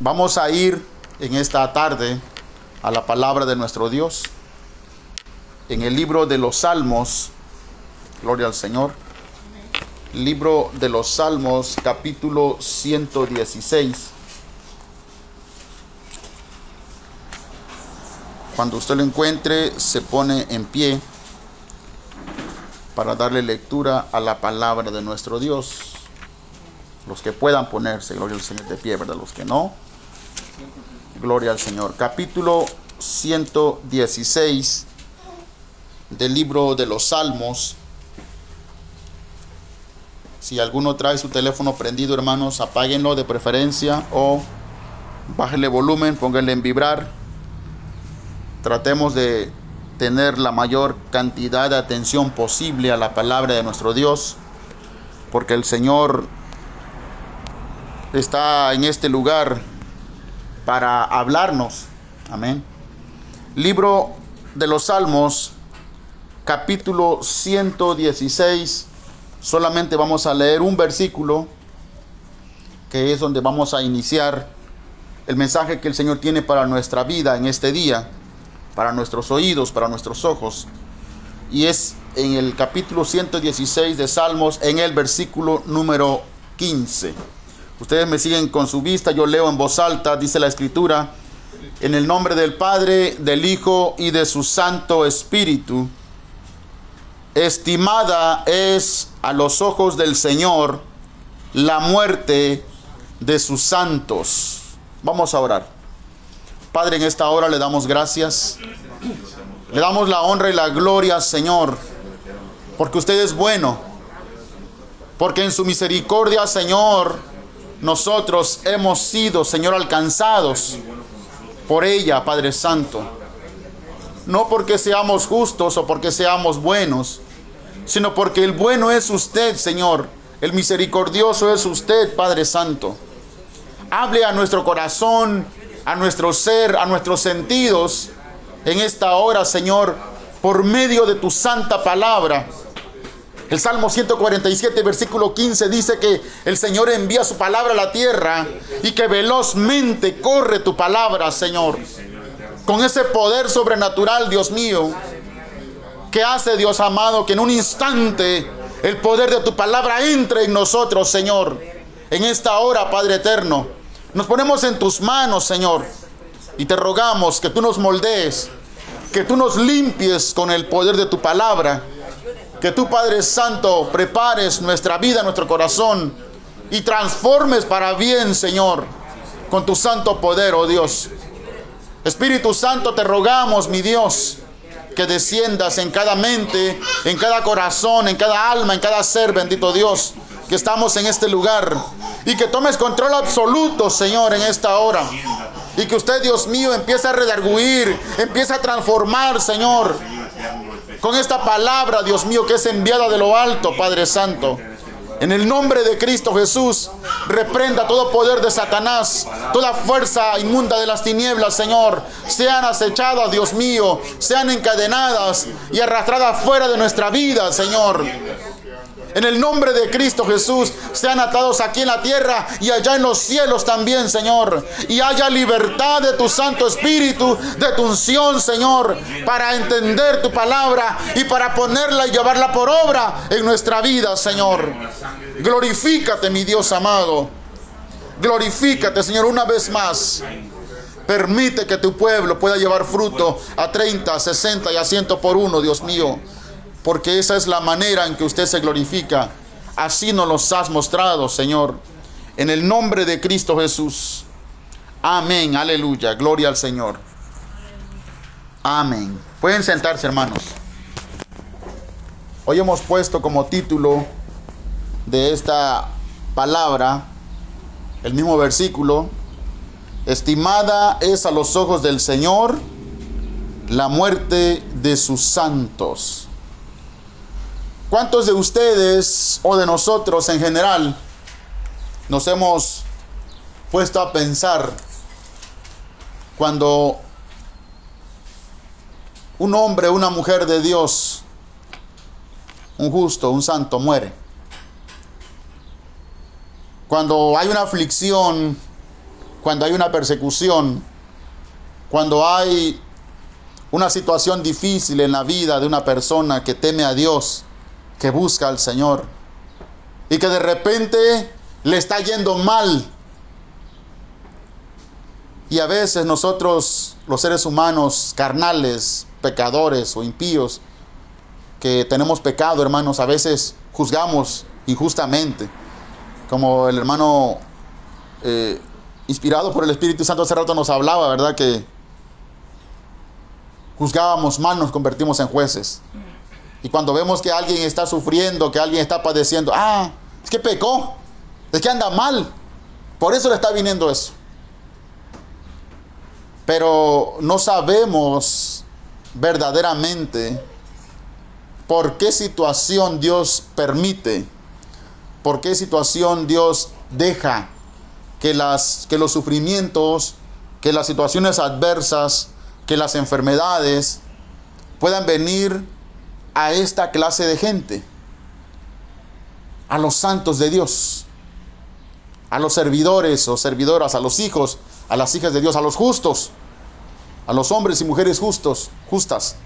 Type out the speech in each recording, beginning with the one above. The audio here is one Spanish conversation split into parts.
Vamos a ir en esta tarde a la palabra de nuestro Dios. En el libro de los Salmos, gloria al Señor. Libro de los Salmos, capítulo 116. Cuando usted lo encuentre, se pone en pie para darle lectura a la palabra de nuestro Dios. Los que puedan ponerse, gloria al Señor de pie, ¿verdad? Los que no, gloria al Señor. Capítulo 116 del libro de los Salmos. Si alguno trae su teléfono prendido, hermanos, apáguenlo de preferencia o bájenle volumen, pónganle en vibrar. Tratemos de tener la mayor cantidad de atención posible a la palabra de nuestro Dios, porque el Señor está en este lugar para hablarnos. Amén. Libro de los Salmos, capítulo 116. Solamente vamos a leer un versículo, que es donde vamos a iniciar el mensaje que el Señor tiene para nuestra vida en este día, para nuestros oídos, para nuestros ojos. Y es en el capítulo 116 de Salmos, en el versículo número 15. Ustedes me siguen con su vista, yo leo en voz alta, dice la escritura, en el nombre del Padre, del Hijo y de su Santo Espíritu. Estimada es a los ojos del Señor la muerte de sus santos. Vamos a orar. Padre, en esta hora le damos gracias. Le damos la honra y la gloria, Señor, porque usted es bueno. Porque en su misericordia, Señor, nosotros hemos sido, Señor, alcanzados por ella, Padre Santo. No porque seamos justos o porque seamos buenos, sino porque el bueno es usted, Señor. El misericordioso es usted, Padre Santo. Hable a nuestro corazón, a nuestro ser, a nuestros sentidos en esta hora, Señor, por medio de tu santa palabra el Salmo 147, versículo 15 dice que el Señor envía su palabra a la tierra y que velozmente corre tu palabra, Señor. Con ese poder sobrenatural, Dios mío, que hace, Dios amado, que en un instante el poder de tu palabra entre en nosotros, Señor. En esta hora, Padre eterno, nos ponemos en tus manos, Señor, y te rogamos que tú nos moldees, que tú nos limpies con el poder de tu palabra que tú, Padre Santo, prepares nuestra vida, nuestro corazón y transformes para bien, Señor, con tu santo poder, oh Dios. Espíritu Santo, te rogamos, mi Dios, que desciendas en cada mente, en cada corazón, en cada alma, en cada ser, bendito Dios, que estamos en este lugar. Y que tomes control absoluto, Señor, en esta hora. Y que usted, Dios mío, empiece a redarguir, empiece a transformar, Señor con esta palabra, Dios mío, que es enviada de lo alto, Padre Santo. En el nombre de Cristo Jesús, reprenda todo poder de Satanás, toda fuerza inmunda de las tinieblas, Señor. Sean acechadas, Dios mío, sean encadenadas y arrastradas fuera de nuestra vida, Señor. En el nombre de Cristo Jesús, sean atados aquí en la tierra y allá en los cielos también, Señor. Y haya libertad de tu Santo Espíritu, de tu unción, Señor, para entender tu palabra y para ponerla y llevarla por obra en nuestra vida, Señor. Glorifícate, mi Dios amado. Glorifícate, Señor, una vez más. Permite que tu pueblo pueda llevar fruto a 30, 60 y a 100 por uno, Dios mío porque esa es la manera en que usted se glorifica. Así nos los has mostrado, Señor. En el nombre de Cristo Jesús. Amén, aleluya, gloria al Señor. Amén. Pueden sentarse, hermanos. Hoy hemos puesto como título de esta palabra el mismo versículo. Estimada es a los ojos del Señor la muerte de sus santos. ¿Cuántos de ustedes o de nosotros en general nos hemos puesto a pensar cuando un hombre, una mujer de Dios, un justo, un santo muere? Cuando hay una aflicción, cuando hay una persecución, cuando hay una situación difícil en la vida de una persona que teme a Dios, que busca al Señor, y que de repente le está yendo mal. Y a veces nosotros, los seres humanos carnales, pecadores o impíos, que tenemos pecado, hermanos, a veces juzgamos injustamente, como el hermano eh, inspirado por el Espíritu Santo hace rato nos hablaba, ¿verdad? Que juzgábamos mal, nos convertimos en jueces. Y cuando vemos que alguien está sufriendo, que alguien está padeciendo, ah, es que pecó, es que anda mal, por eso le está viniendo eso. Pero no sabemos verdaderamente por qué situación Dios permite, por qué situación Dios deja que, las, que los sufrimientos, que las situaciones adversas, que las enfermedades puedan venir a esta clase de gente, a los santos de Dios, a los servidores o servidoras, a los hijos, a las hijas de Dios, a los justos, a los hombres y mujeres justos, justas.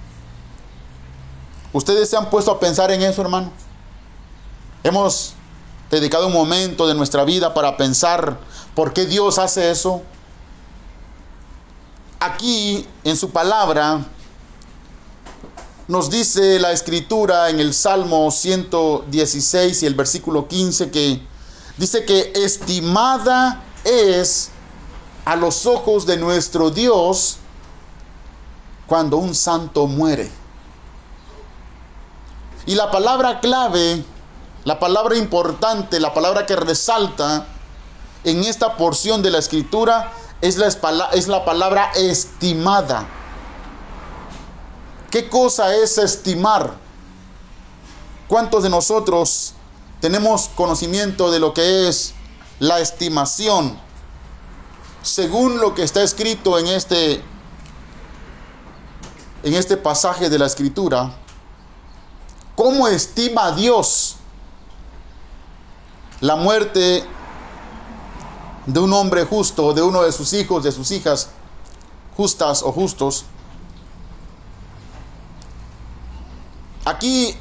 ¿Ustedes se han puesto a pensar en eso, hermano? Hemos dedicado un momento de nuestra vida para pensar por qué Dios hace eso. Aquí en su palabra nos dice la escritura en el Salmo 116 y el versículo 15 que dice que estimada es a los ojos de nuestro Dios cuando un santo muere. Y la palabra clave la palabra importante, la palabra que resalta en esta porción de la escritura es la, es la palabra estimada. ¿Qué cosa es estimar? ¿Cuántos de nosotros tenemos conocimiento de lo que es la estimación? Según lo que está escrito en este en este pasaje de la escritura, ¿cómo estima Dios la muerte de un hombre justo, de uno de sus hijos, de sus hijas justas o justos. Aquí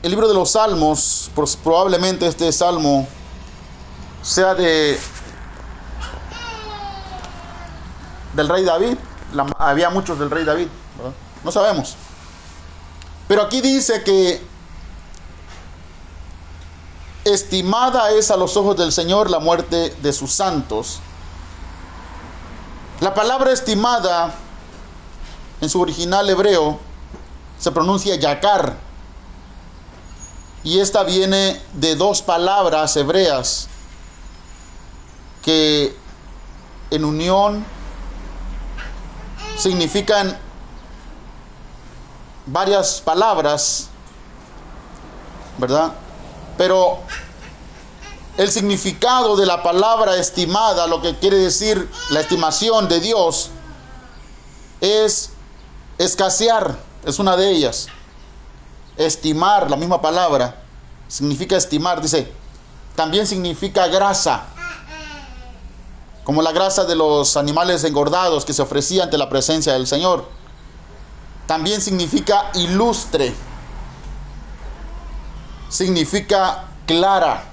el libro de los Salmos, probablemente este salmo sea de del rey David. había muchos del rey David, no sabemos. Pero aquí dice que Estimada es a los ojos del Señor la muerte de sus santos. La palabra estimada en su original hebreo se pronuncia yakar. Y esta viene de dos palabras hebreas que en unión significan varias palabras, ¿verdad? Pero el significado de la palabra estimada, lo que quiere decir la estimación de Dios, es escasear, es una de ellas. Estimar, la misma palabra, significa estimar, dice, también significa grasa, como la grasa de los animales engordados que se ofrecía ante la presencia del Señor. También significa ilustre significa clara.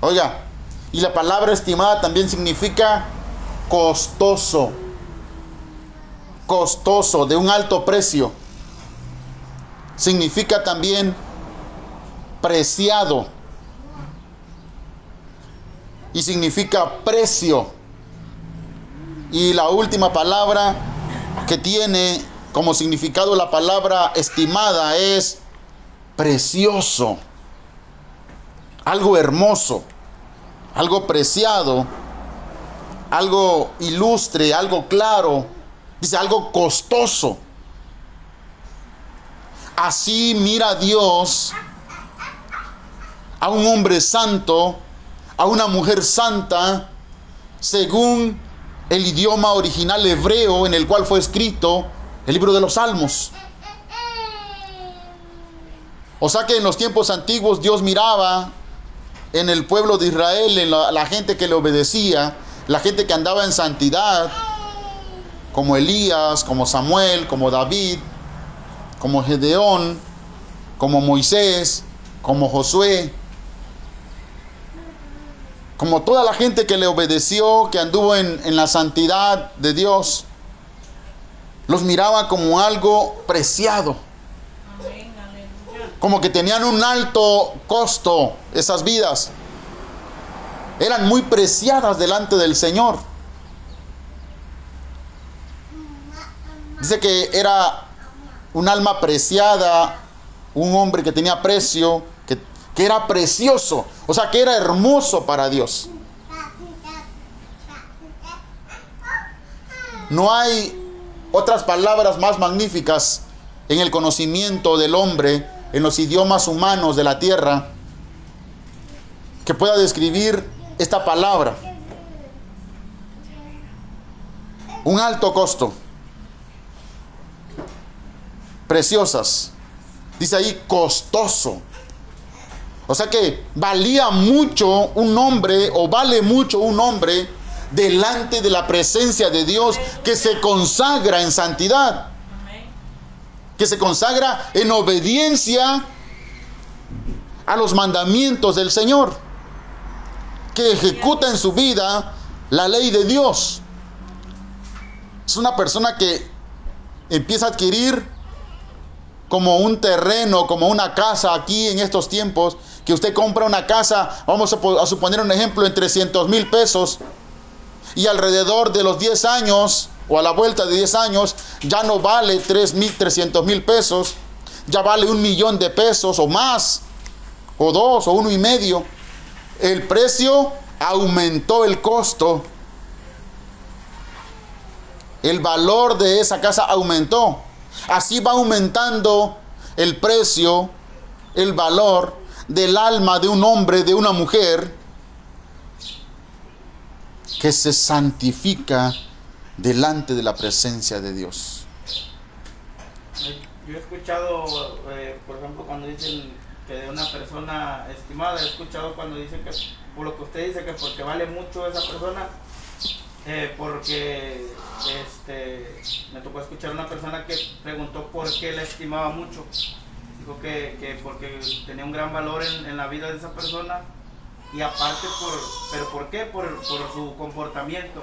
Oiga, y la palabra estimada también significa costoso. Costoso, de un alto precio. Significa también preciado. Y significa precio. Y la última palabra que tiene como significado la palabra estimada es precioso, algo hermoso, algo preciado, algo ilustre, algo claro, dice algo costoso. Así mira Dios a un hombre santo, a una mujer santa, según el idioma original hebreo en el cual fue escrito el libro de los Salmos. O sea que en los tiempos antiguos Dios miraba en el pueblo de Israel, en la, gente que le obedecía, la gente que andaba en santidad, como Elías, como Samuel, como David, como Gedeón, como Moisés, como Josué, como toda la gente que le obedeció, que anduvo en, en la santidad de Dios, los miraba como algo preciado. Como que tenían un alto costo esas vidas. Eran muy preciadas delante del Señor. Dice que era un alma preciada, un hombre que tenía precio, que, que era precioso, o sea, que era hermoso para Dios. No hay otras palabras más magníficas en el conocimiento del hombre, en los idiomas humanos de la tierra, que pueda describir esta palabra. Un alto costo. Preciosas. Dice ahí costoso. O sea que valía mucho un hombre o vale mucho un hombre delante de la presencia de Dios que se consagra en santidad. Que se consagra en obediencia a los mandamientos del Señor que ejecuta en su vida la ley de Dios. Es una persona que empieza a adquirir como un terreno, como una casa aquí en estos tiempos, que usted compra una casa, vamos a, suponer un ejemplo, en 300 mil pesos, y alrededor de los 10 años, o a la vuelta de 10 años, ya no vale 300 mil pesos, ya vale un millón de pesos o más, o dos, o uno y medio el precio aumentó el costo. El valor de esa casa aumentó. Así va aumentando el precio, el valor del alma de un hombre, de una mujer que se santifica delante de la presencia de Dios. Yo he escuchado, eh, por ejemplo, cuando dicen que de una persona estimada. He escuchado cuando dicen que, por lo que usted dice, que porque vale mucho esa persona, eh, porque este, me tocó escuchar una persona que preguntó por qué la estimaba mucho. Dijo que, que porque tenía un gran valor en, en, la vida de esa persona y aparte por, pero ¿por qué? Por, por su comportamiento,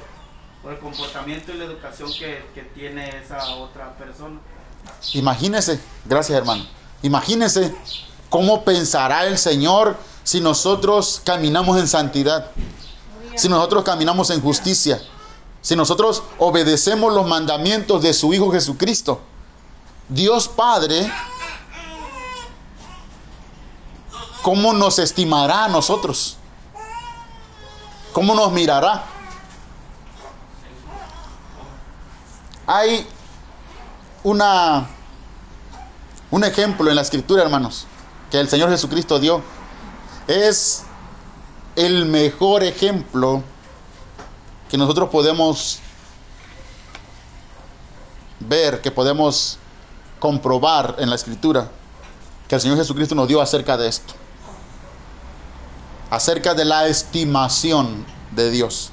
por el comportamiento y la educación que, que tiene esa otra persona. Imagínese, gracias hermano, imagínese ¿Cómo pensará el Señor si nosotros caminamos en santidad? Si nosotros caminamos en justicia. Si nosotros obedecemos los mandamientos de su Hijo Jesucristo. Dios Padre, ¿cómo nos estimará a nosotros? ¿Cómo nos mirará? Hay una un ejemplo en la escritura, hermanos que el Señor Jesucristo dio es el mejor ejemplo que nosotros podemos ver, que podemos comprobar en la escritura, que el Señor Jesucristo nos dio acerca de esto, acerca de la estimación de Dios.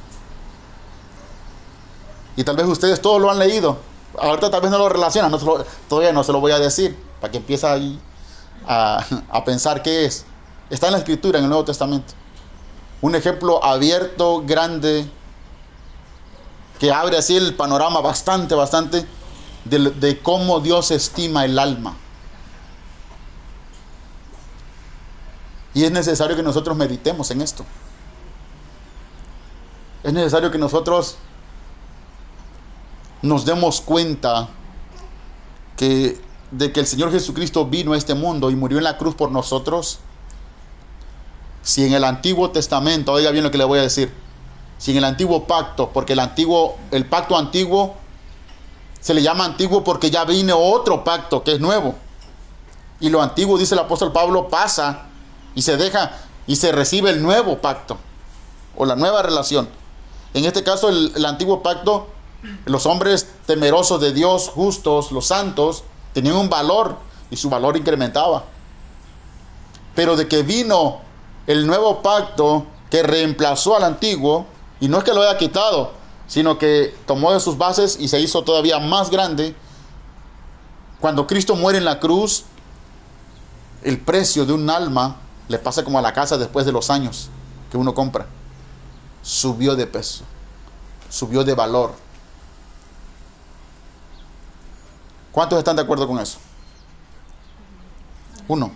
Y tal vez ustedes todos lo han leído, ahorita tal vez no lo relacionan, todavía no se lo voy a decir, para que empiece ahí a, pensar qué es. Está en la escritura, en el Nuevo Testamento. Un ejemplo abierto, grande, que abre así el panorama bastante, bastante de, cómo Dios estima el alma. Y es necesario que nosotros meditemos en esto. Es necesario que nosotros nos demos cuenta que de que el Señor Jesucristo vino a este mundo y murió en la cruz por nosotros, si en el Antiguo Testamento, oiga bien lo que le voy a decir, si en el antiguo pacto, porque el antiguo, el pacto antiguo se le llama antiguo porque ya vino otro pacto que es nuevo. Y lo antiguo, dice el apóstol Pablo, pasa y se deja y se recibe el nuevo pacto o la nueva relación. En este caso, el, el antiguo pacto, los hombres temerosos de Dios, justos, los santos, tenían un valor y su valor incrementaba. Pero de que vino el nuevo pacto que reemplazó al antiguo, Y no es que lo haya quitado, sino que tomó de sus bases y se hizo todavía más grande. Cuando Cristo muere en la cruz, el precio de un alma le pasa como a la casa después de los años que uno compra. Subió de peso, subió de valor. ¿Cuántos están de acuerdo con eso? Uno.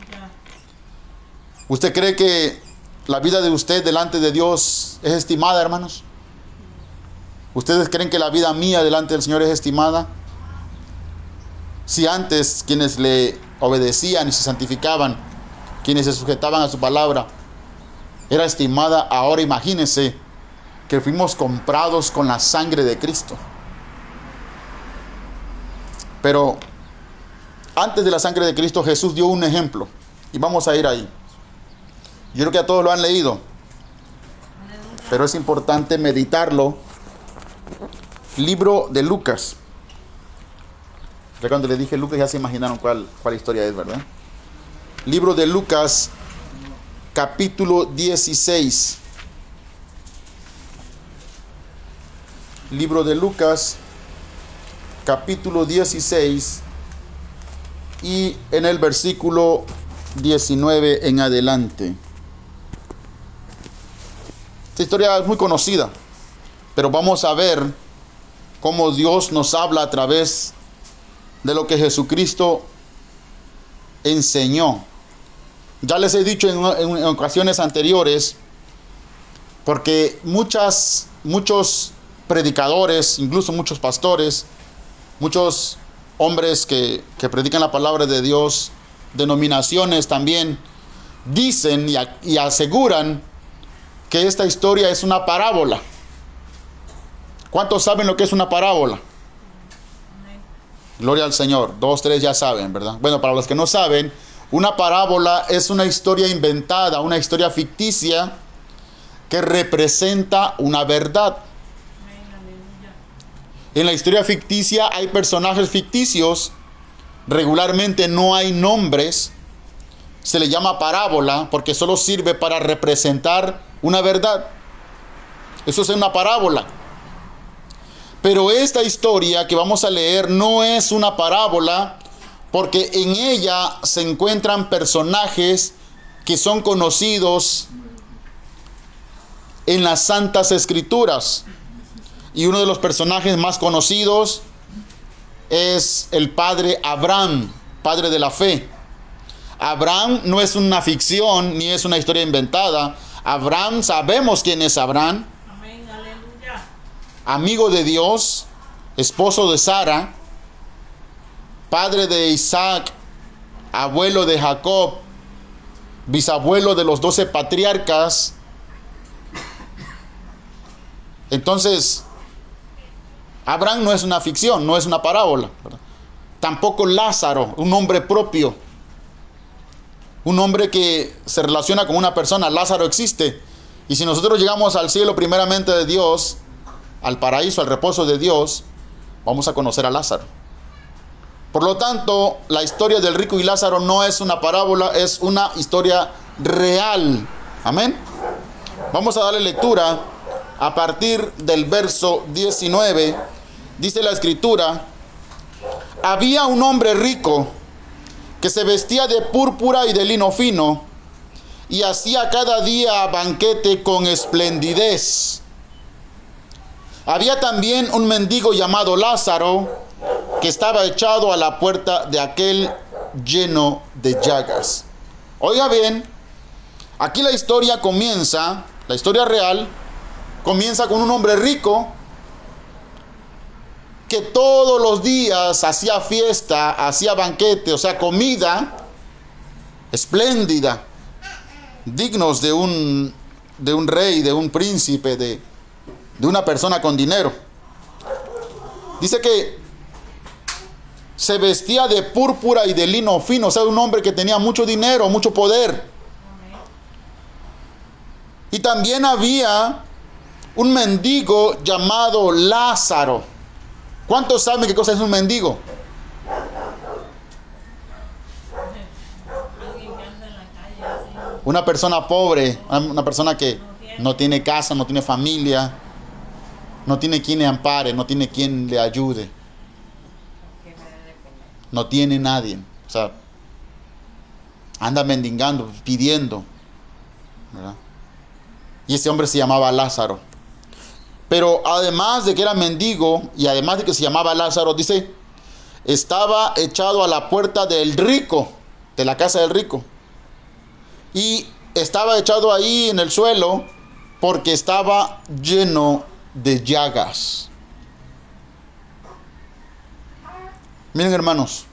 ¿Usted cree que la vida de usted delante de Dios es estimada, hermanos? ¿Ustedes creen que la vida mía delante del Señor es estimada? Si antes quienes le obedecían y se santificaban, quienes se sujetaban a su palabra, era estimada, ahora imagínense que fuimos comprados con la sangre de Cristo. Pero antes de la sangre de Cristo Jesús dio un ejemplo y vamos a ir ahí. Yo creo que a todos lo han leído, pero es importante meditarlo. Libro de Lucas. Ya cuando le dije Lucas ya se imaginaron cuál, cuál historia es, ¿verdad? Libro de Lucas, capítulo 16. Libro de Lucas, capítulo 16 y en el versículo 19 en adelante. Esta historia es muy conocida, pero vamos a ver cómo Dios nos habla a través de lo que Jesucristo enseñó. Ya les he dicho en, ocasiones anteriores, porque muchas, muchos predicadores, incluso muchos pastores, muchos hombres que, predican la palabra de Dios, denominaciones también, dicen y aseguran que esta historia es una parábola. ¿Cuántos saben lo que es una parábola? Gloria al Señor. Dos, tres ya saben, ¿verdad? Bueno, para los que no saben, una parábola es una historia inventada, una historia ficticia que representa una verdad. En la historia ficticia hay personajes ficticios, regularmente no hay nombres, se le llama parábola porque solo sirve para representar una verdad. Eso es una parábola. Pero esta historia que vamos a leer no es una parábola porque en ella se encuentran personajes que son conocidos en las santas escrituras. Y uno de los personajes más conocidos es el padre Abraham, padre de la fe. Abraham no es una ficción ni es una historia inventada. Abraham, sabemos quién es Abraham. Amén, aleluya. Amigo de Dios, esposo de Sara, padre de Isaac, abuelo de Jacob, bisabuelo de los doce patriarcas. Entonces, Abraham no es una ficción, no es una parábola. ¿verdad? Tampoco Lázaro, un hombre propio. Un hombre que se relaciona con una persona. Lázaro existe. Y si nosotros llegamos al cielo primeramente de Dios, al paraíso, al reposo de Dios, vamos a conocer a Lázaro. Por lo tanto, la historia del rico y Lázaro no es una parábola, es una historia real. Amén. Vamos a darle lectura a partir del verso 19. Dice la escritura, había un hombre rico que se vestía de púrpura y de lino fino y hacía cada día banquete con esplendidez. Había también un mendigo llamado Lázaro que estaba echado a la puerta de aquel lleno de llagas. Oiga bien, aquí la historia comienza, la historia real, comienza con un hombre rico que todos los días hacía fiesta, hacía banquete, o sea, comida espléndida, dignos de un, de un rey, de un príncipe, de, de una persona con dinero. Dice que se vestía de púrpura y de lino fino, o sea, un hombre que tenía mucho dinero, mucho poder. Y también había un mendigo llamado Lázaro. ¿Cuántos saben qué cosa es un mendigo? Una persona pobre, una persona que no tiene casa, no tiene familia, No tiene quien le ampare, no tiene quien le ayude. No tiene nadie. O sea, anda mendigando, pidiendo. Y ese hombre se llamaba Lázaro. Pero además de que era mendigo y además de que se llamaba Lázaro, dice, estaba echado a la puerta del rico, de la casa del rico. Y estaba echado ahí en el suelo porque estaba lleno de llagas. Miren hermanos,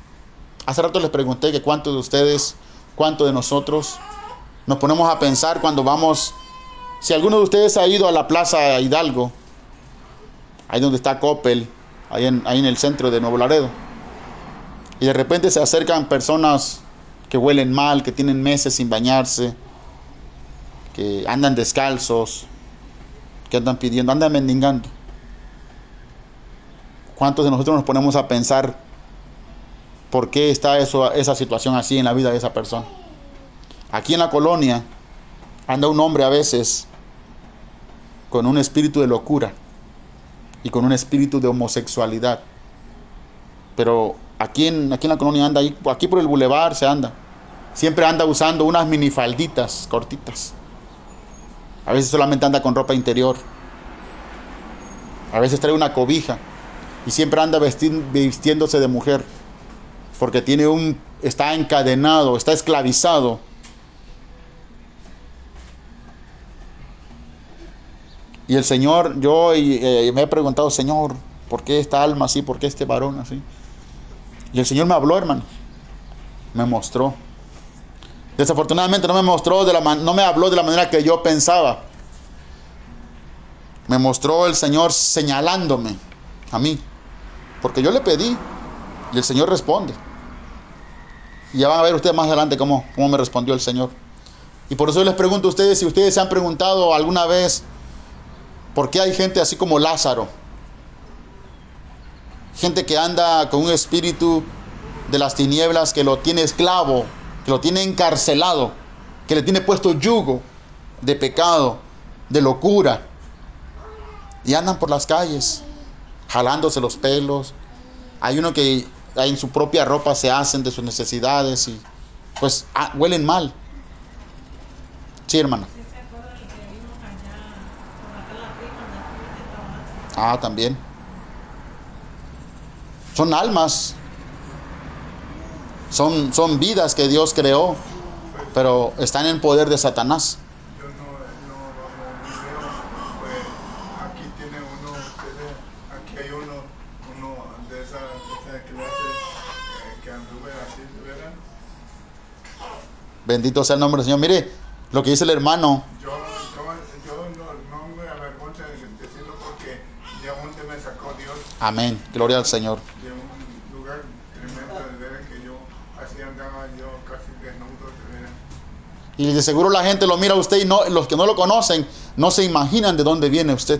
hace rato les pregunté que cuántos de ustedes, cuántos de nosotros nos ponemos a pensar cuando vamos, si alguno de ustedes ha ido a la Plaza Hidalgo, ahí donde está Coppel, ahí en, ahí en el centro de Nuevo Laredo, y de repente se acercan personas que huelen mal, que tienen meses sin bañarse, que andan descalzos, que andan pidiendo, andan mendigando. ¿Cuántos de nosotros nos ponemos a pensar por qué está eso, esa situación así en la vida de esa persona? Aquí en la colonia anda un hombre a veces con un espíritu de locura y con un espíritu de homosexualidad. Pero aquí en, aquí en la colonia anda, aquí por el bulevar se anda. Siempre anda usando unas minifalditas cortitas. A veces solamente anda con ropa interior. A veces trae una cobija. Y siempre anda vistiéndose de mujer. Porque tiene un. está encadenado, está esclavizado. Y el Señor, yo eh, me he preguntado, Señor, ¿por qué esta alma así? ¿Por qué este varón así? Y el Señor me habló, hermano. Me mostró. Desafortunadamente no me mostró de la man- no me habló de la manera que yo pensaba. Me mostró el Señor señalándome a mí, porque yo le pedí y el Señor responde. Y ya van a ver ustedes más adelante cómo, cómo me respondió el Señor. Y por eso les pregunto a ustedes si ustedes se han preguntado alguna vez por qué hay gente así como Lázaro. Gente que anda con un espíritu de las tinieblas que lo tiene esclavo, que lo tiene encarcelado, que le tiene puesto yugo de pecado, de locura. Y andan por las calles, jalándose los pelos. Hay uno que en su propia ropa se hacen de sus necesidades y pues ah, huelen mal. Sí, hermano. ¿Sí se acuerdan el que vimos allá por acá la prima de de Tabasco? Ah, también. Son almas. Son, son vidas que Dios creó, pero están en poder de Satanás. Bendito sea el nombre del Señor. Mire lo que dice el hermano. Amén. Gloria al Señor. de un lugar tremendo de veras que yo así andaba yo casi desnudo de veras. Y de seguro la gente lo mira a usted y no, los que no lo conocen no se imaginan de dónde viene usted.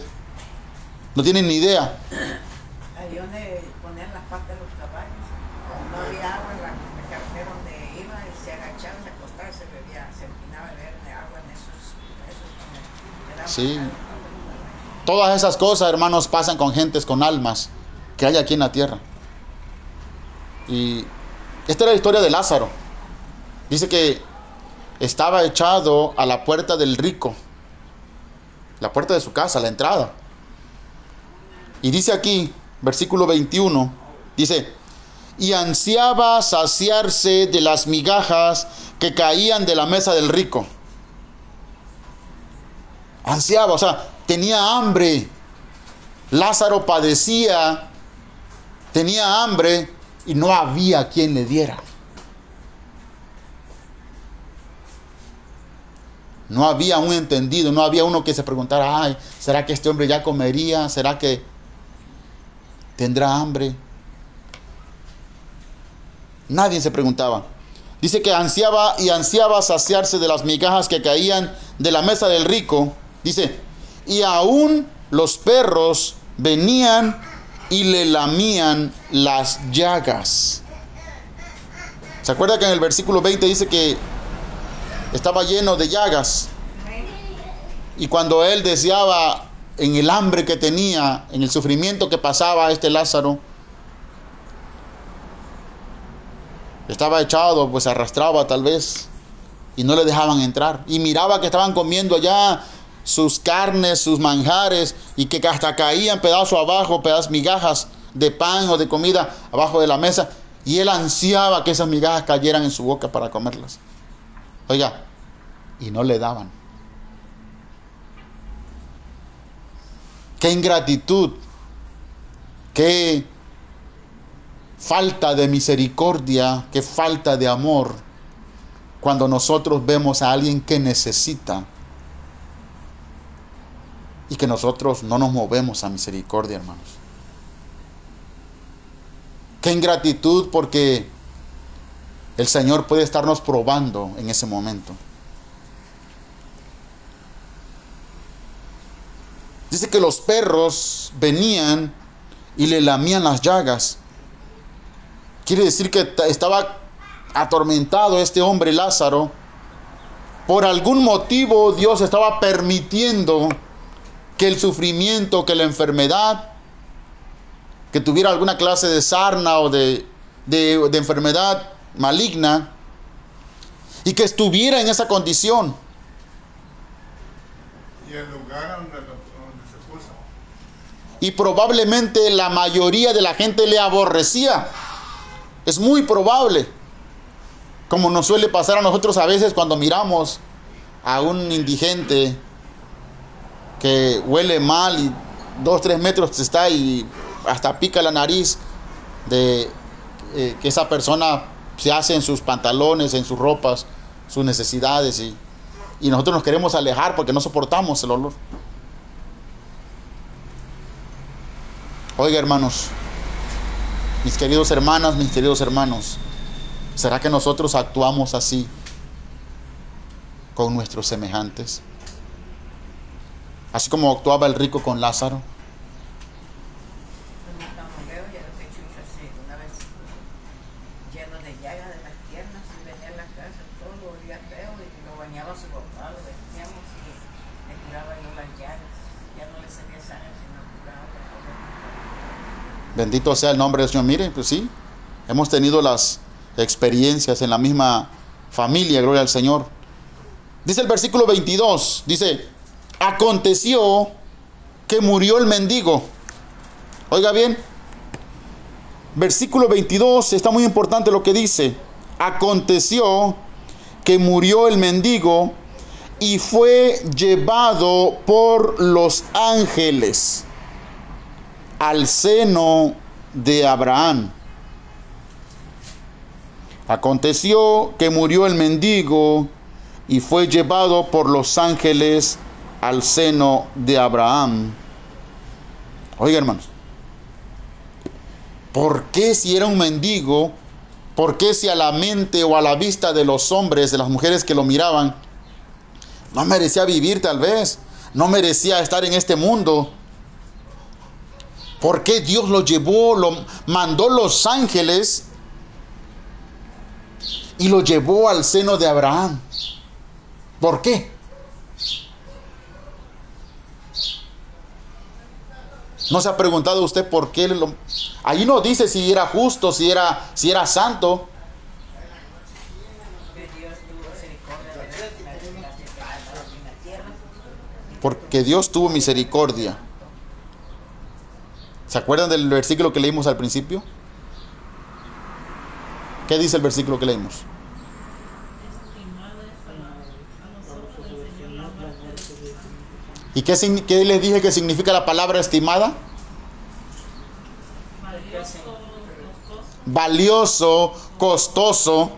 No tienen ni idea. Ahí donde ponían las patas de los caballos. No había agua en la, la carretera donde iba y se agachaba, se acostaba y se bebía, se empinaba a beber de agua en esos, esos era Sí. Todas esas cosas, hermanos, pasan con gentes con almas que hay aquí en la tierra. Y esta era la historia de Lázaro. Dice que estaba echado a la puerta del rico, la puerta de su casa, la entrada. Y dice aquí, versículo 21, dice, y ansiaba saciarse de las migajas que caían de la mesa del rico. Ansiaba, o sea, tenía hambre. Lázaro padecía, tenía hambre y no había quien le diera. No había un entendido, no había uno que se preguntara, ay, ¿será que este hombre ya comería? ¿Será que tendrá hambre? Nadie se preguntaba. Dice que ansiaba y ansiaba saciarse de las migajas que caían de la mesa del rico. Dice, y aún los perros venían y le lamían las llagas. ¿Se acuerda que en el versículo 20 dice que estaba lleno de llagas? Y cuando él deseaba en el hambre que tenía, en el sufrimiento que pasaba este Lázaro, estaba echado, pues arrastraba tal vez, y no le dejaban entrar. Y miraba que estaban comiendo allá sus carnes, sus manjares, y que hasta caían pedazos abajo, pedazos migajas de pan o de comida abajo de la mesa. Y él ansiaba que esas migajas cayeran en su boca para comerlas. Oiga, y no le daban. Qué ingratitud, qué falta de misericordia, qué falta de amor cuando nosotros vemos a alguien que necesita y que nosotros no nos movemos a misericordia, hermanos. Qué ingratitud porque el Señor puede estarnos probando en ese momento. Dice que los perros venían y le lamían las llagas. Quiere decir que estaba atormentado este hombre Lázaro. Por algún motivo Dios estaba permitiendo que el sufrimiento, que la enfermedad, que tuviera alguna clase de sarna o de, de, de enfermedad maligna, y que estuviera en esa condición. Y el lugar donde, donde se puso. y probablemente la mayoría de la gente le aborrecía. Es muy probable. Como nos suele pasar a nosotros a veces cuando miramos a un indigente que huele mal y dos, tres metros está y hasta pica la nariz de eh, que esa persona se hace en sus pantalones, en sus ropas, sus necesidades y, y nosotros nos queremos alejar porque no soportamos el olor. Oiga, hermanos, mis queridos hermanas, mis queridos hermanos, ¿será que nosotros actuamos así con nuestros semejantes? Así como actuaba el rico con Lázaro. Bendito sea el nombre del Señor. Mire, pues sí, hemos tenido las experiencias en la misma familia, gloria al Señor. Dice el versículo 22, dice, aconteció que murió el mendigo. Oiga bien, versículo 22, está muy importante lo que dice. Aconteció que murió el mendigo y fue llevado por los ángeles al seno de Abraham. Aconteció que murió el mendigo y fue llevado por los ángeles al seno de Abraham. Oiga, hermanos, ¿por qué si era un mendigo? ¿Por qué si a la mente o a la vista de los hombres, de las mujeres que lo miraban, no merecía vivir tal vez? No merecía estar en este mundo. ¿Por qué Dios lo llevó, lo mandó los ángeles y lo llevó al seno de Abraham? ¿Por qué? ¿No se ha preguntado usted por qué? Lo... Ahí no dice si era justo, si era, si era santo. Porque Dios tuvo misericordia. ¿Se acuerdan del versículo que leímos al principio? ¿Qué dice el versículo que leímos? Estimada es a, la- a los ojos del Señor la muerte de sus hijos. ¿Y qué, les dije que significa la palabra estimada? Valioso, costoso,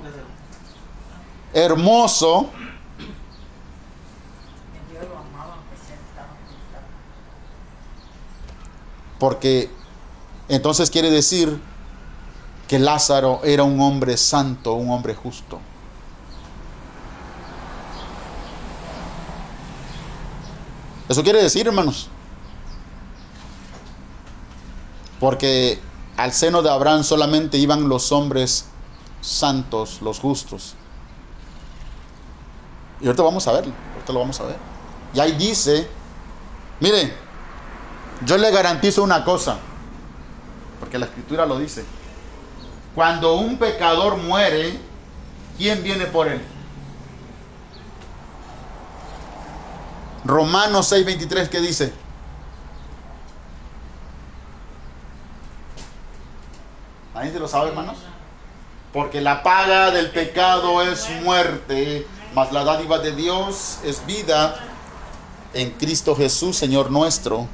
hermoso. Porque entonces quiere decir que Lázaro era un hombre santo, un hombre justo. Eso quiere decir, hermanos. Porque al seno de Abraham solamente iban los hombres santos, los justos. Y ahorita vamos a verlo, ahorita lo vamos a ver. Y ahí dice, mire, Yo le garantizo una cosa, porque la escritura lo dice. Cuando un pecador muere, ¿quién viene por él? Romanos 6:23, ¿qué dice? ¿Alguien se lo sabe, hermanos? Porque la paga del pecado es muerte, mas la dádiva de Dios es vida en Cristo Jesús, Señor nuestro.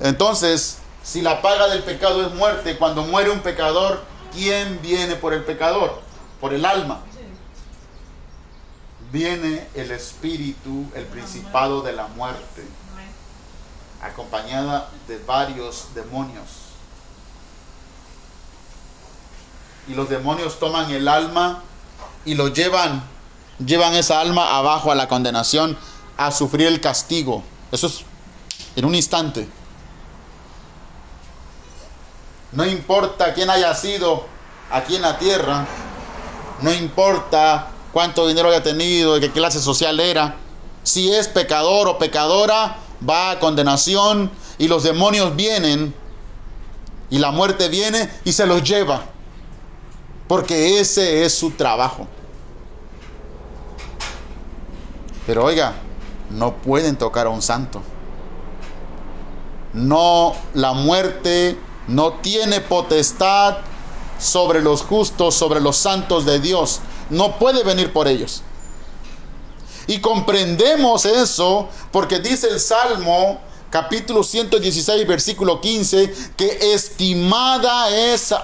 Entonces, si la paga del pecado es muerte, cuando muere un pecador, ¿quién viene por el pecador? Por el alma. Viene el espíritu, el principado de la muerte, acompañada de varios demonios. Y los demonios toman el alma y lo llevan, llevan esa alma abajo a la condenación, a sufrir el castigo. Eso es en un instante. No importa quién haya sido aquí en la tierra, no importa cuánto dinero haya tenido, de qué clase social era, si es pecador o pecadora, va a condenación y los demonios vienen y la muerte viene y se los lleva, porque ese es su trabajo. Pero oiga, no pueden tocar a un santo. No, la muerte no tiene potestad sobre los justos, sobre los santos de Dios. No puede venir por ellos. Y comprendemos eso porque dice el Salmo capítulo 116 versículo 15 que estimada es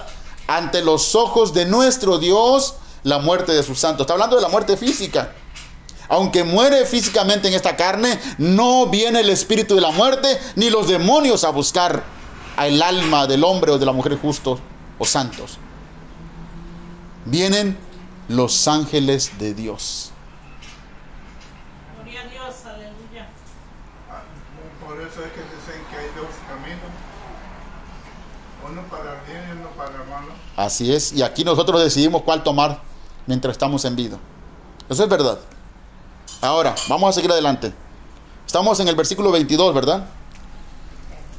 ante los ojos de nuestro Dios la muerte de sus santos. Está hablando de la muerte física. Aunque muere físicamente en esta carne, no viene el espíritu de la muerte ni los demonios a buscar al alma del hombre o de la mujer justos o santos. Vienen los ángeles de Dios. Gloria a Dios, aleluya. Por eso es que dicen que hay dos caminos. Uno para el bien y uno para el malo. Así es. Y aquí nosotros decidimos cuál tomar mientras estamos en vida. Eso es verdad. Ahora, vamos a seguir adelante. Estamos en el versículo 22, ¿verdad?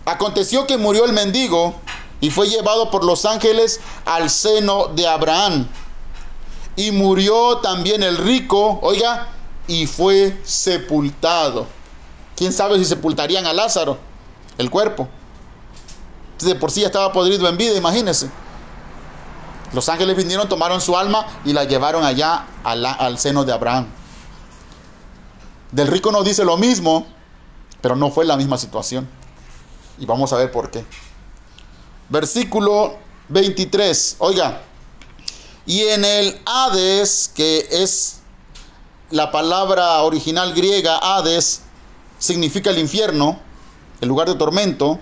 Aconteció que murió el mendigo y fue llevado por los ángeles al seno de Abraham. Y murió también el rico, oiga, y fue sepultado. ¿Quién sabe si sepultarían a Lázaro, el cuerpo? De por sí ya estaba podrido en vida, imagínense. Los ángeles vinieron, tomaron su alma y la llevaron allá al, al seno de Abraham. Del rico nos dice lo mismo, pero no fue la misma situación. Y vamos a ver por qué. Versículo 23. Oiga. Y en el Hades, que es la palabra original griega, Hades, significa el infierno, el lugar de tormento.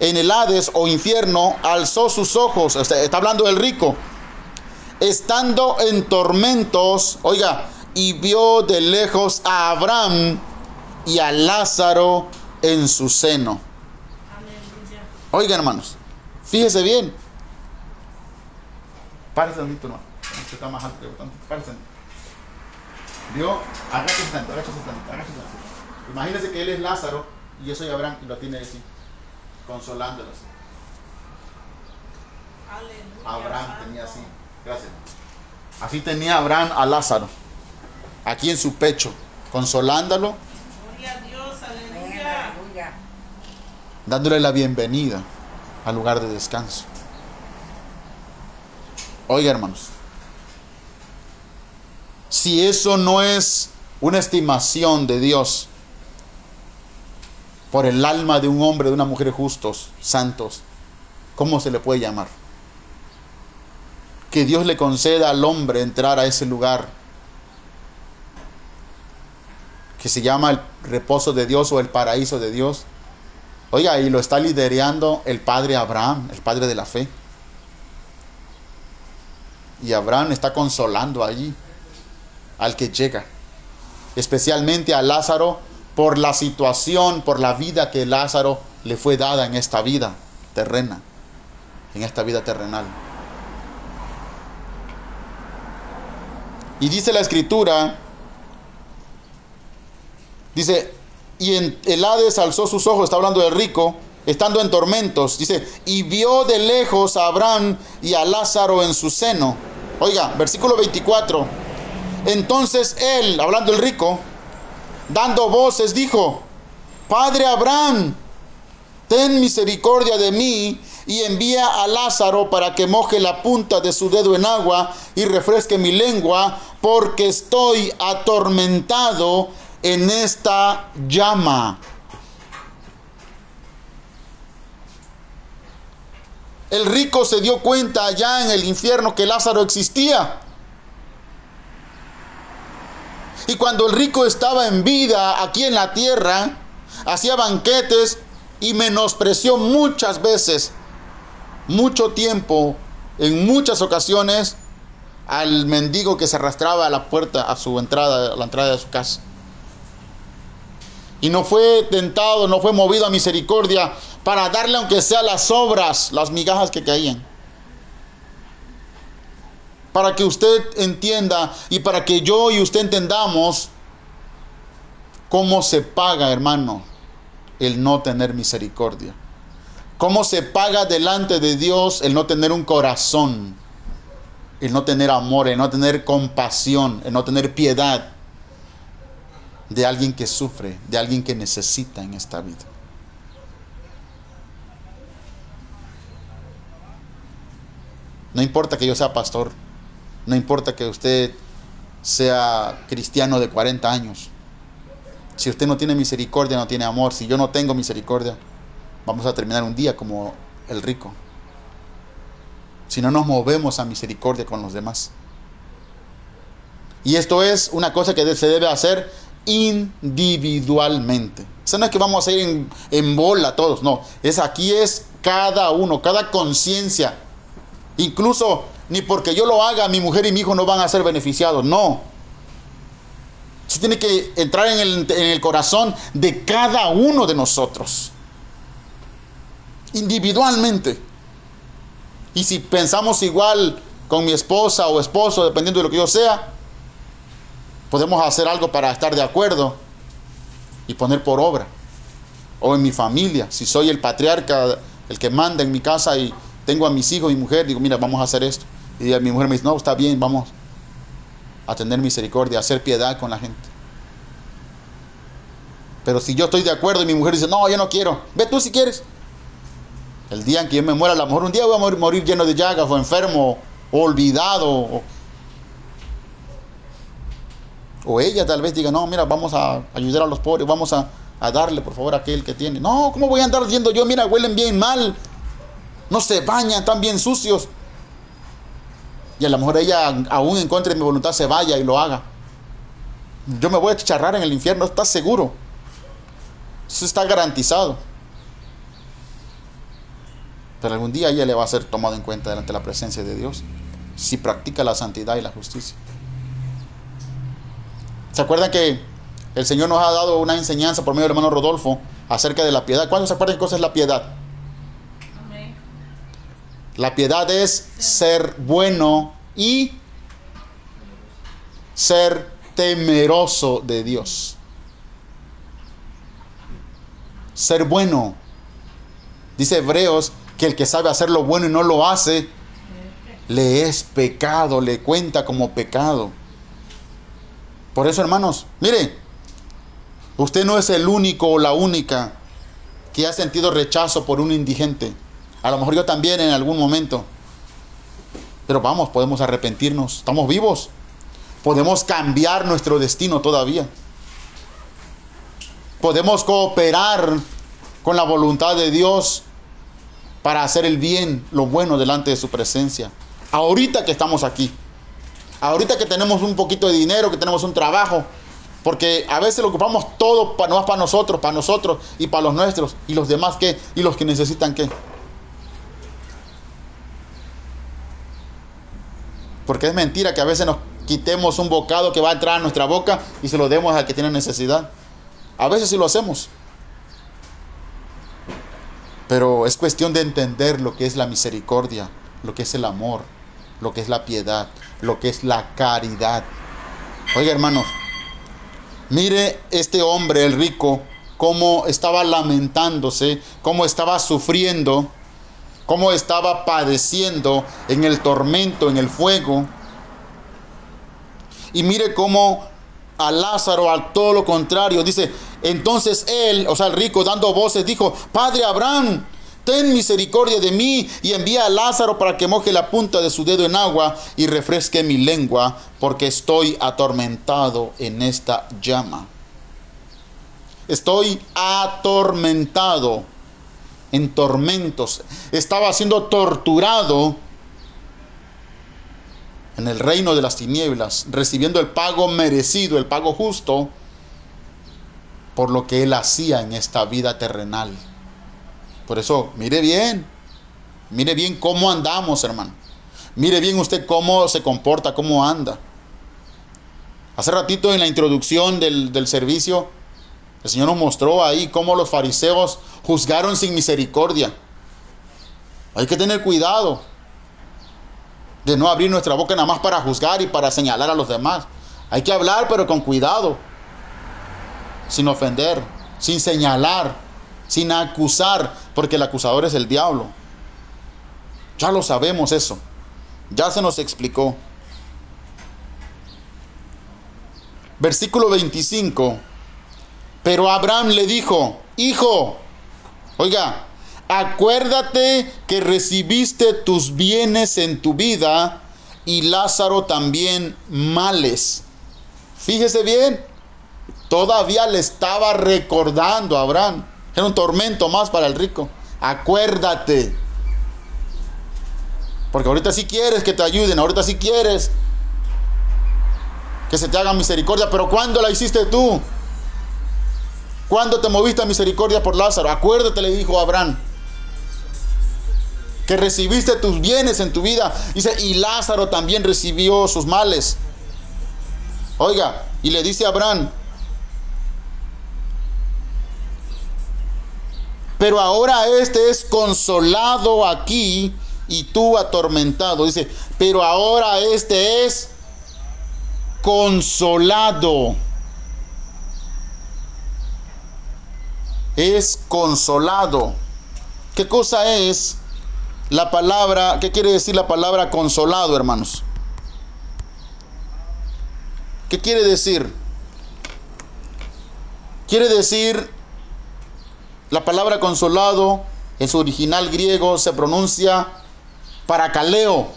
En el Hades o infierno alzó sus ojos, está hablando del rico, estando en tormentos, oiga, y vio de lejos a Abraham y a Lázaro en su seno. Oiga, hermanos, fíjese bien. Párese un hermano. Usted está más alto que bastante. Párese. Vio, agáchese tanto, agáchese tanto, agáchese tanto. Imagínese que él es Lázaro y yo soy Abraham y lo tiene así, consolándolo así. Aleluya. Abraham Santo. tenía así. Gracias. Así tenía Abraham a Lázaro, aquí en su pecho, consolándolo, Gloria a Dios, aleluya. dándole la bienvenida al lugar de descanso. Oiga, hermanos, si eso no es una estimación de Dios por el alma de un hombre, de una mujer justos, santos, ¿cómo se le puede llamar? Que Dios le conceda al hombre entrar a ese lugar que se llama el reposo de Dios o el paraíso de Dios. Oiga, y lo está liderando el padre Abraham, el padre de la fe. Y Abraham está consolando allí al que llega, especialmente a Lázaro por la situación, por la vida que Lázaro le fue dada en esta vida terrena, en esta vida terrenal. Y dice la escritura, dice, y en el Hades alzó sus ojos, está hablando del rico, estando en tormentos, dice, y vio de lejos a Abraham y a Lázaro en su seno. Oiga, versículo 24. Entonces él, hablando el rico, dando voces, dijo, Padre Abraham, ten misericordia de mí y envía a Lázaro para que moje la punta de su dedo en agua y refresque mi lengua, porque estoy atormentado en esta llama. El rico se dio cuenta allá en el infierno que Lázaro existía. Y cuando el rico estaba en vida aquí en la tierra, hacía banquetes y menospreció muchas veces, mucho tiempo, en muchas ocasiones, al mendigo que se arrastraba a la puerta, a su entrada, a la entrada de su casa. Y no fue tentado, no fue movido a misericordia para darle aunque sea las obras, las migajas que caían. Para que usted entienda y para que yo y usted entendamos cómo se paga, hermano, el no tener misericordia. Cómo se paga delante de Dios el no tener un corazón, el no tener amor, el no tener compasión, el no tener piedad de alguien que sufre, de alguien que necesita en esta vida. No importa que yo sea pastor, no importa que usted sea cristiano de 40 años. Si usted no tiene misericordia, no tiene amor. Si yo no tengo misericordia, vamos a terminar un día como el rico. Si no nos movemos a misericordia con los demás. Y esto es una cosa que se debe hacer individualmente. Eso no es que vamos a ir en, bola todos, no. Es aquí es cada uno, cada conciencia. Incluso ni porque yo lo haga, mi mujer y mi hijo no van a ser beneficiados, no. Eso tiene que entrar en el corazón de cada uno de nosotros. Individualmente. Y si pensamos igual con mi esposa o esposo, dependiendo de lo que yo sea, podemos hacer algo para estar de acuerdo y poner por obra. O en mi familia, si soy el patriarca, el que manda en mi casa y tengo a mis hijos y mujer, digo, mira, vamos a hacer esto. Y mi mujer me dice, no, está bien, vamos a tener misericordia, a hacer piedad con la gente. Pero si yo estoy de acuerdo y mi mujer dice, no, yo no quiero, ve tú si quieres. El día en que yo me muera, a lo mejor un día voy a morir, lleno de llagas o enfermo o olvidado. O, o ella tal vez diga, no, mira, vamos a ayudar a los pobres, vamos a, a darle por favor a aquel que tiene. No, ¿cómo voy a andar diciendo yo? Mira, huelen bien mal, no se bañan, están bien sucios. Y a lo mejor ella, aún en contra de mi voluntad, se vaya y lo haga. Yo me voy a chicharrar en el infierno, ¿estás seguro? Eso está garantizado. Pero algún día ella le va a ser tomado en cuenta delante de la presencia de Dios si practica la santidad y la justicia. ¿Se acuerdan que el Señor nos ha dado una enseñanza por medio del hermano Rodolfo acerca de la piedad? ¿Cuántos se acuerdan qué cosa es la piedad? Amén. La piedad es ser bueno y ser temeroso de Dios. Ser bueno. Dice Hebreos que el que sabe hacer lo bueno y no lo hace, le es pecado, le cuenta como pecado. Por eso, hermanos, mire, usted no es el único o la única que ha sentido rechazo por un indigente. A lo mejor yo también en algún momento. Pero vamos, podemos arrepentirnos. Estamos vivos. Podemos cambiar nuestro destino todavía. Podemos cooperar con la voluntad de Dios para hacer el bien, lo bueno delante de su presencia. Ahorita que estamos aquí. Ahorita que tenemos un poquito de dinero, que tenemos un trabajo. Porque a veces lo ocupamos todo para, para nosotros, para nosotros y para los nuestros. ¿Y los demás qué? ¿Y los que necesitan qué? Porque es mentira que a veces nos quitemos un bocado que va a entrar a nuestra boca y se lo demos al que tiene necesidad. A veces sí lo hacemos. Pero es cuestión de entender lo que es la misericordia, lo que es el amor, lo que es la piedad, lo que es la caridad. Oiga, hermanos, mire este hombre, el rico, cómo estaba lamentándose, cómo estaba sufriendo, cómo estaba padeciendo en el tormento, en el fuego. Y mire cómo a Lázaro, a todo lo contrario, dice, entonces él, o sea, el rico dando voces, dijo, Padre Abraham, ten misericordia de mí y envía a Lázaro para que moje la punta de su dedo en agua y refresque mi lengua, porque estoy atormentado en esta llama. Estoy atormentado en tormentos. Estaba siendo torturado en el reino de las tinieblas, recibiendo el pago merecido, el pago justo por lo que él hacía en esta vida terrenal. Por eso, mire bien, mire bien cómo andamos, hermano. Mire bien usted cómo se comporta, cómo anda. Hace ratito en la introducción del, del servicio, el Señor nos mostró ahí cómo los fariseos juzgaron sin misericordia. Hay que tener cuidado de no abrir nuestra boca nada más para juzgar y para señalar a los demás. Hay que hablar, pero con cuidado, sin ofender, sin señalar, sin acusar, porque el acusador es el diablo. Ya lo sabemos eso. Ya se nos explicó. Versículo 25. Pero Abraham le dijo, hijo, oiga, acuérdate que recibiste tus bienes en tu vida y Lázaro también males. Fíjese bien, todavía le estaba recordando a Abraham. Era un tormento más para el rico. Acuérdate. Porque ahorita sí quieres que te ayuden, ahorita sí quieres que se te haga misericordia, pero ¿cuándo la hiciste tú? ¿Cuándo te moviste a misericordia por Lázaro? Acuérdate, le dijo Abraham, que recibiste tus bienes en tu vida. Dice, y Lázaro también recibió sus males. Oiga, y le dice a Abraham, pero ahora este es consolado aquí y tú atormentado. Dice, pero ahora este es consolado. es consolado. ¿Qué cosa es la palabra? ¿Qué quiere decir la palabra consolado, hermanos? ¿Qué quiere decir? Quiere decir la palabra consolado en su original griego se pronuncia paracaleo.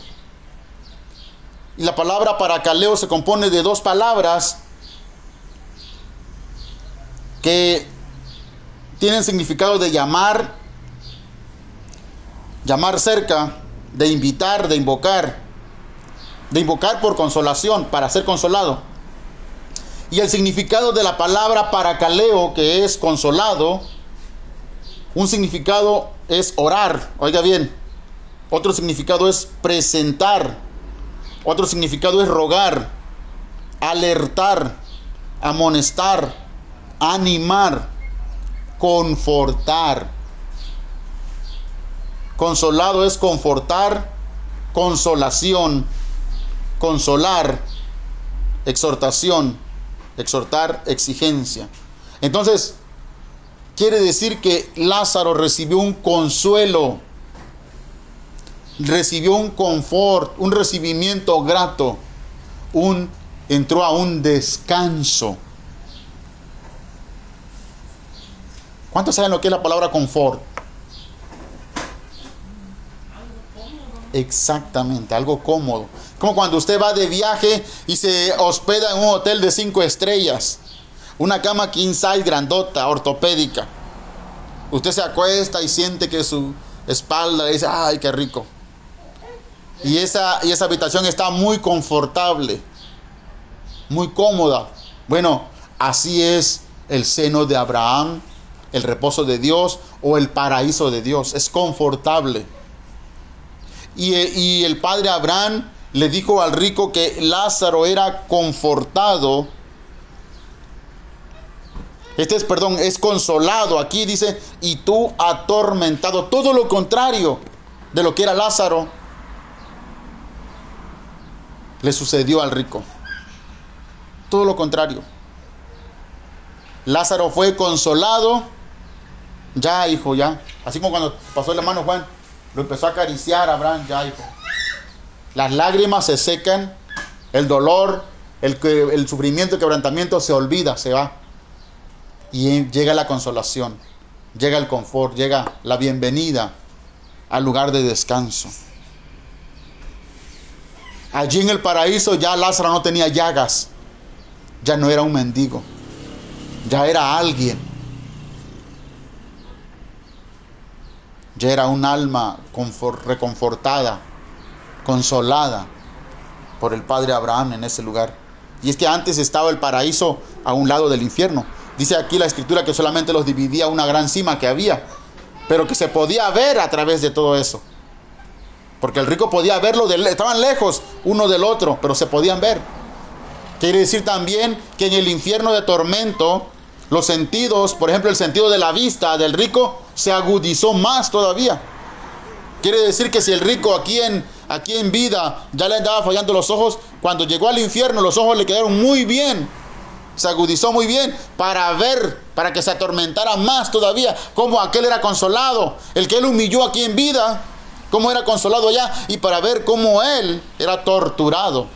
Y la palabra paracaleo se compone de dos palabras que tienen significado de llamar, llamar cerca, de invitar, de invocar, de invocar por consolación, para ser consolado. Y el significado de la palabra paracaleo, que es consolado, un significado es orar, oiga bien, otro significado es presentar, otro significado es rogar, alertar, amonestar, animar confortar. Consolado es confortar, consolación, consolar, exhortación, exhortar, exigencia. Entonces, quiere decir que Lázaro recibió un consuelo, recibió un confort, un recibimiento grato, un entró a un descanso. ¿Cuántos saben lo que es la palabra confort? Exactamente, algo cómodo. Como cuando usted va de viaje y se hospeda en un hotel de cinco estrellas. Una cama king size grandota, ortopédica. Usted se acuesta y siente que su espalda dice, ay, qué rico. Y esa, y esa habitación está muy confortable, muy cómoda. Bueno, así es el seno de Abraham, el reposo de Dios o el paraíso de Dios. Es confortable. Y, y, el padre Abraham le dijo al rico que Lázaro era confortado. Este es, perdón, es consolado. Aquí dice, y tú atormentado. Todo lo contrario de lo que era Lázaro le sucedió al rico. Todo lo contrario. Lázaro fue consolado. Ya, hijo, ya. Así como cuando pasó el hermano Juan, lo empezó a acariciar a Abraham, ya, hijo. Las lágrimas se secan, el dolor, el, el sufrimiento, el quebrantamiento se olvida, se va. Y llega la consolación, llega el confort, llega la bienvenida al lugar de descanso. Allí en el paraíso ya Lázaro no tenía llagas, ya no era un mendigo, ya era alguien, ya era un alma confort- reconfortada, consolada por el padre Abraham en ese lugar. Y es que antes estaba el paraíso a un lado del infierno. Dice aquí la escritura que solamente los dividía una gran cima que había, pero que se podía ver a través de todo eso. Porque el rico podía verlo, de, estaban lejos uno del otro, pero se podían ver. Quiere decir también que en el infierno de tormento, los sentidos, por ejemplo, el sentido de la vista del rico se agudizó más todavía. Quiere decir que si el rico aquí en, aquí en vida ya le andaba fallando los ojos, cuando llegó al infierno los ojos le quedaron muy bien. Se agudizó muy bien para ver, para que se atormentara más todavía, cómo aquel era consolado, el que él humilló aquí en vida, cómo era consolado allá, y para ver cómo él era torturado,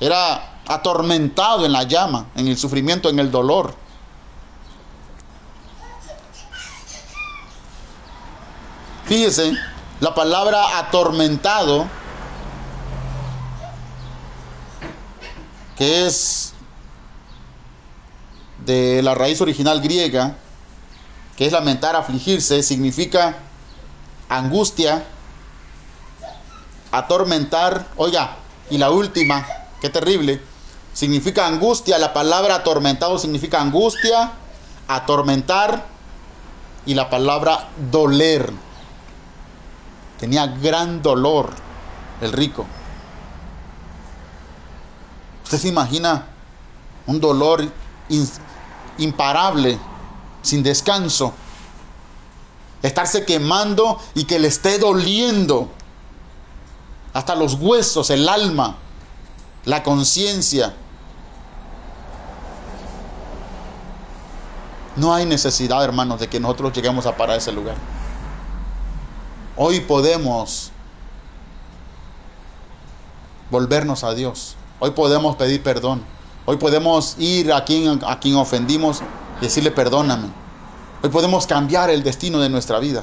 era atormentado en la llama, en el sufrimiento, en el dolor. Fíjese, la palabra atormentado, que es de la raíz original griega, que es lamentar, afligirse, significa angustia, atormentar, oiga, y la última, qué terrible, significa angustia, la palabra atormentado significa angustia, atormentar, y la palabra doler. Tenía gran dolor el rico. Usted se imagina un dolor imparable, sin descanso. Estarse quemando y que le esté doliendo. Hasta los huesos, el alma, la conciencia. No hay necesidad, hermanos, de que nosotros lleguemos a parar ese lugar. Hoy podemos volvernos a Dios. Hoy podemos pedir perdón. Hoy podemos ir a quien, a quien ofendimos y decirle perdóname. Hoy podemos cambiar el destino de nuestra vida.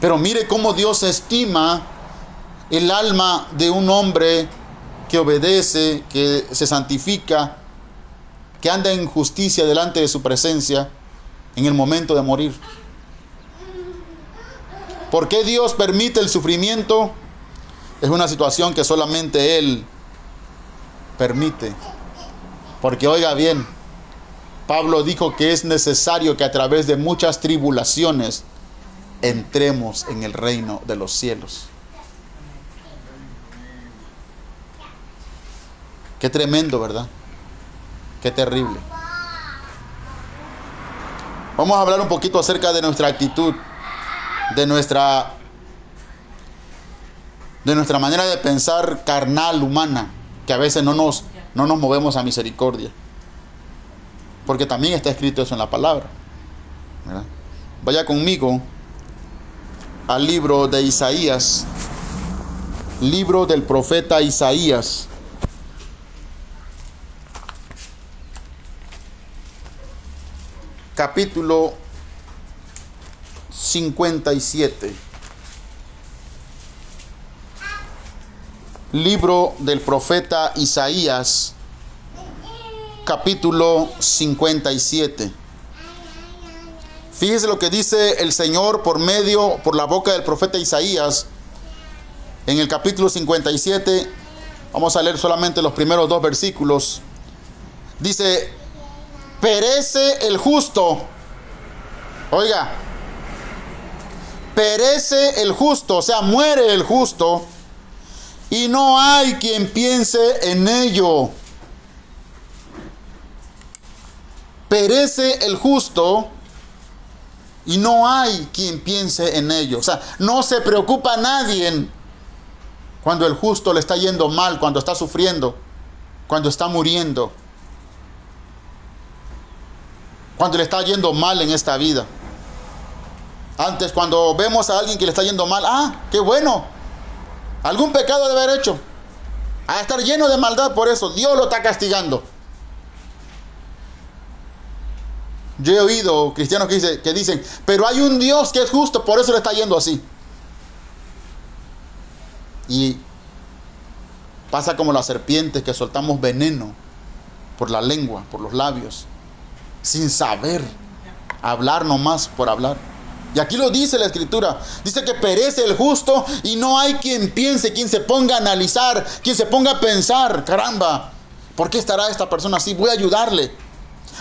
Pero mire cómo Dios estima el alma de un hombre que obedece, que se santifica, que anda en justicia delante de su presencia en el momento de morir. ¿Por qué Dios permite el sufrimiento? Es una situación que solamente Él permite. Porque oiga bien, Pablo dijo que es necesario que a través de muchas tribulaciones entremos en el reino de los cielos. Qué tremendo, ¿verdad? Qué terrible. Vamos a hablar un poquito acerca de nuestra actitud, de nuestra de nuestra manera de pensar carnal, humana, que a veces no nos, no nos movemos a misericordia. Porque también está escrito eso en la palabra. ¿verdad? Vaya conmigo al libro de Isaías, libro del profeta Isaías. Capítulo 57. Libro del profeta Isaías, capítulo 57. Fíjese lo que dice el Señor por medio, por la boca del profeta Isaías, en el capítulo 57. Vamos a leer solamente los primeros dos versículos. Dice, perece el justo. Oiga, perece el justo, o sea, muere el justo, y no hay quien piense en ello. Perece el justo y no hay quien piense en ello. O sea, no se preocupa nadie cuando el justo le está yendo mal, cuando está sufriendo, cuando está muriendo. cuando le está yendo mal en esta vida. Antes, cuando vemos a alguien que le está yendo mal, ah, qué bueno. Algún pecado debe haber hecho. A estar lleno de maldad por eso. Dios lo está castigando. Yo he oído cristianos que, dice- que dicen, pero hay un Dios que es justo, por eso le está yendo así. Y pasa como las serpientes que soltamos veneno por la lengua, por los labios, sin saber hablar nomás por hablar. Y aquí lo dice la escritura. Dice que perece el justo y no hay quien piense, quien se ponga a analizar, quien se ponga a pensar, caramba, ¿por qué estará esta persona así? Voy a ayudarle.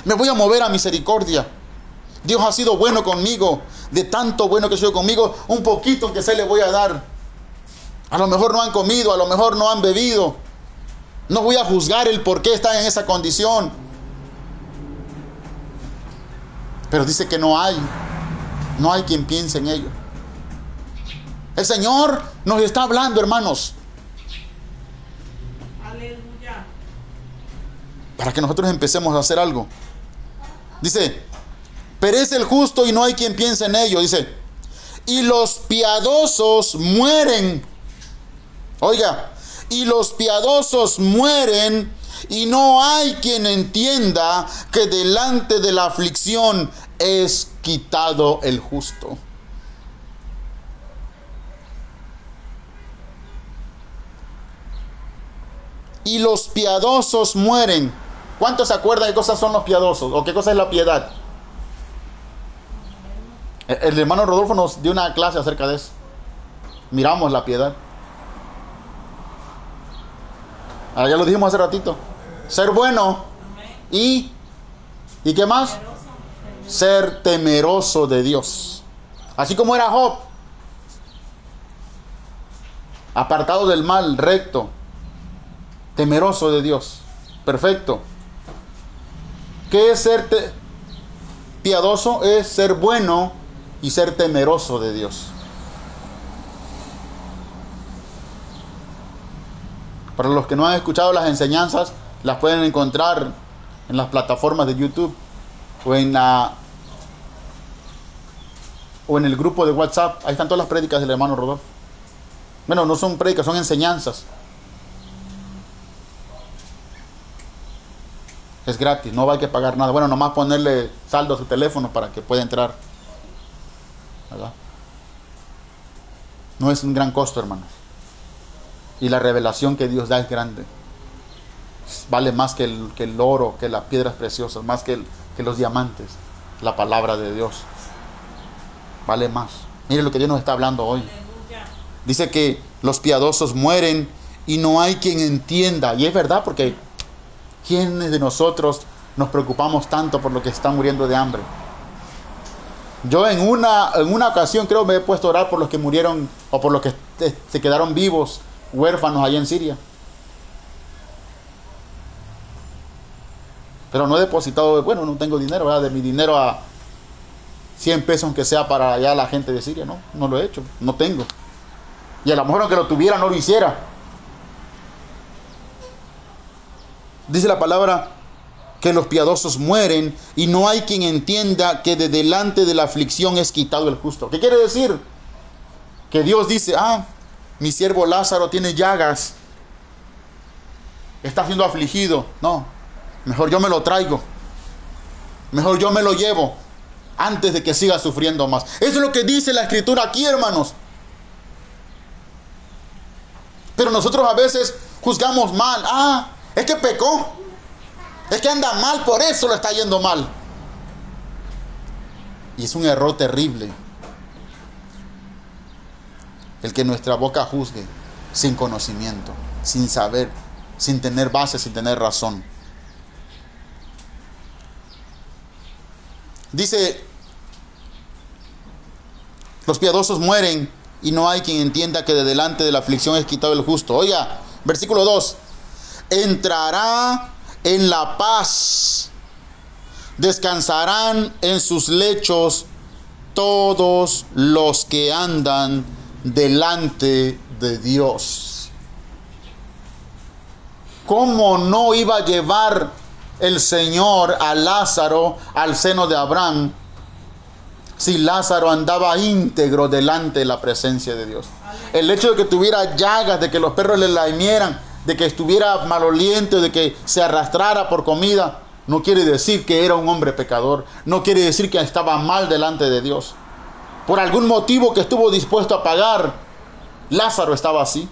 Me voy a mover a misericordia. Dios ha sido bueno conmigo. De tanto bueno que sido conmigo, un poquito que se le voy a dar. A lo mejor no han comido, a lo mejor no han bebido. No voy a juzgar el por qué está en esa condición. Pero dice que no hay. No hay quien piense en ello. El Señor nos está hablando, hermanos, Aleluya. para que nosotros empecemos a hacer algo. Dice, perece el justo y no hay quien piense en ello. Dice, y los piadosos mueren. Oiga, y los piadosos mueren y no hay quien entienda que delante de la aflicción es quitado el justo. Y los piadosos mueren. ¿Cuántos se acuerdan de qué cosas son los piadosos? ¿O qué cosa es la piedad? El el hermano Rodolfo nos dio una clase acerca de eso. Miramos la piedad. Ah, ya lo dijimos hace ratito. Ser bueno y... ¿Y qué más? Ser temeroso de Dios. Así como era Job. Apartado del mal, recto. Temeroso de Dios. Perfecto. ¿Qué es ser piadoso? Es ser bueno y ser temeroso de Dios. Para los que no han escuchado las enseñanzas, las pueden encontrar en las plataformas de YouTube o en la o en el grupo de WhatsApp. Ahí están todas las prédicas del hermano Rodolfo. Bueno, no son prédicas, son enseñanzas. Es gratis, no hay que pagar nada. Bueno, nomás ponerle saldo a su teléfono para que pueda entrar. ¿Verdad? No es un gran costo, hermanos. Y la revelación que Dios da es grande. Vale más que el, que el oro, que las piedras preciosas, más que, que los diamantes. La palabra de Dios. Vale más. Mire lo que Dios nos está hablando hoy. Dice que los piadosos mueren y no hay quien entienda. Y es verdad porque ¿quiénes de nosotros nos preocupamos tanto por lo que está muriendo de hambre? Yo en una, en una ocasión creo me he puesto a orar por los que murieron o por los que se quedaron vivos, huérfanos allá en Siria. Pero no he depositado, bueno, no tengo dinero. De mi dinero a 100 pesos aunque sea para allá la gente de Siria, no, no lo he hecho, no tengo. Y a lo mejor aunque lo tuviera no lo hiciera. Dice la palabra que los piadosos mueren y no hay quien entienda que de delante de la aflicción es quitado el justo. ¿Qué quiere decir? Que Dios dice, ah, mi siervo Lázaro tiene llagas, está siendo afligido. No, mejor yo me lo traigo, mejor yo me lo llevo antes de que siga sufriendo más. Eso es lo que dice la escritura aquí, hermanos. Pero nosotros a veces juzgamos mal. Ah, es que pecó. Es que anda mal, por eso lo está yendo mal. Y es un error terrible. El que nuestra boca juzgue sin conocimiento, sin saber, sin tener base, sin tener razón. Dice, los piadosos mueren y no hay quien entienda que de delante de la aflicción es quitado el justo. Oiga, versículo 2. Entrará en la paz, descansarán en sus lechos todos los que andan delante de Dios. ¿Cómo no iba a llevar el Señor a Lázaro al seno de Abraham si Lázaro andaba íntegro delante de la presencia de Dios? El hecho de que tuviera llagas, de que los perros le lamieran, de que estuviera maloliente, de que se arrastrara por comida, no quiere decir que era un hombre pecador, no quiere decir que estaba mal delante de Dios. Por algún motivo que estuvo dispuesto a pagar, Lázaro estaba así.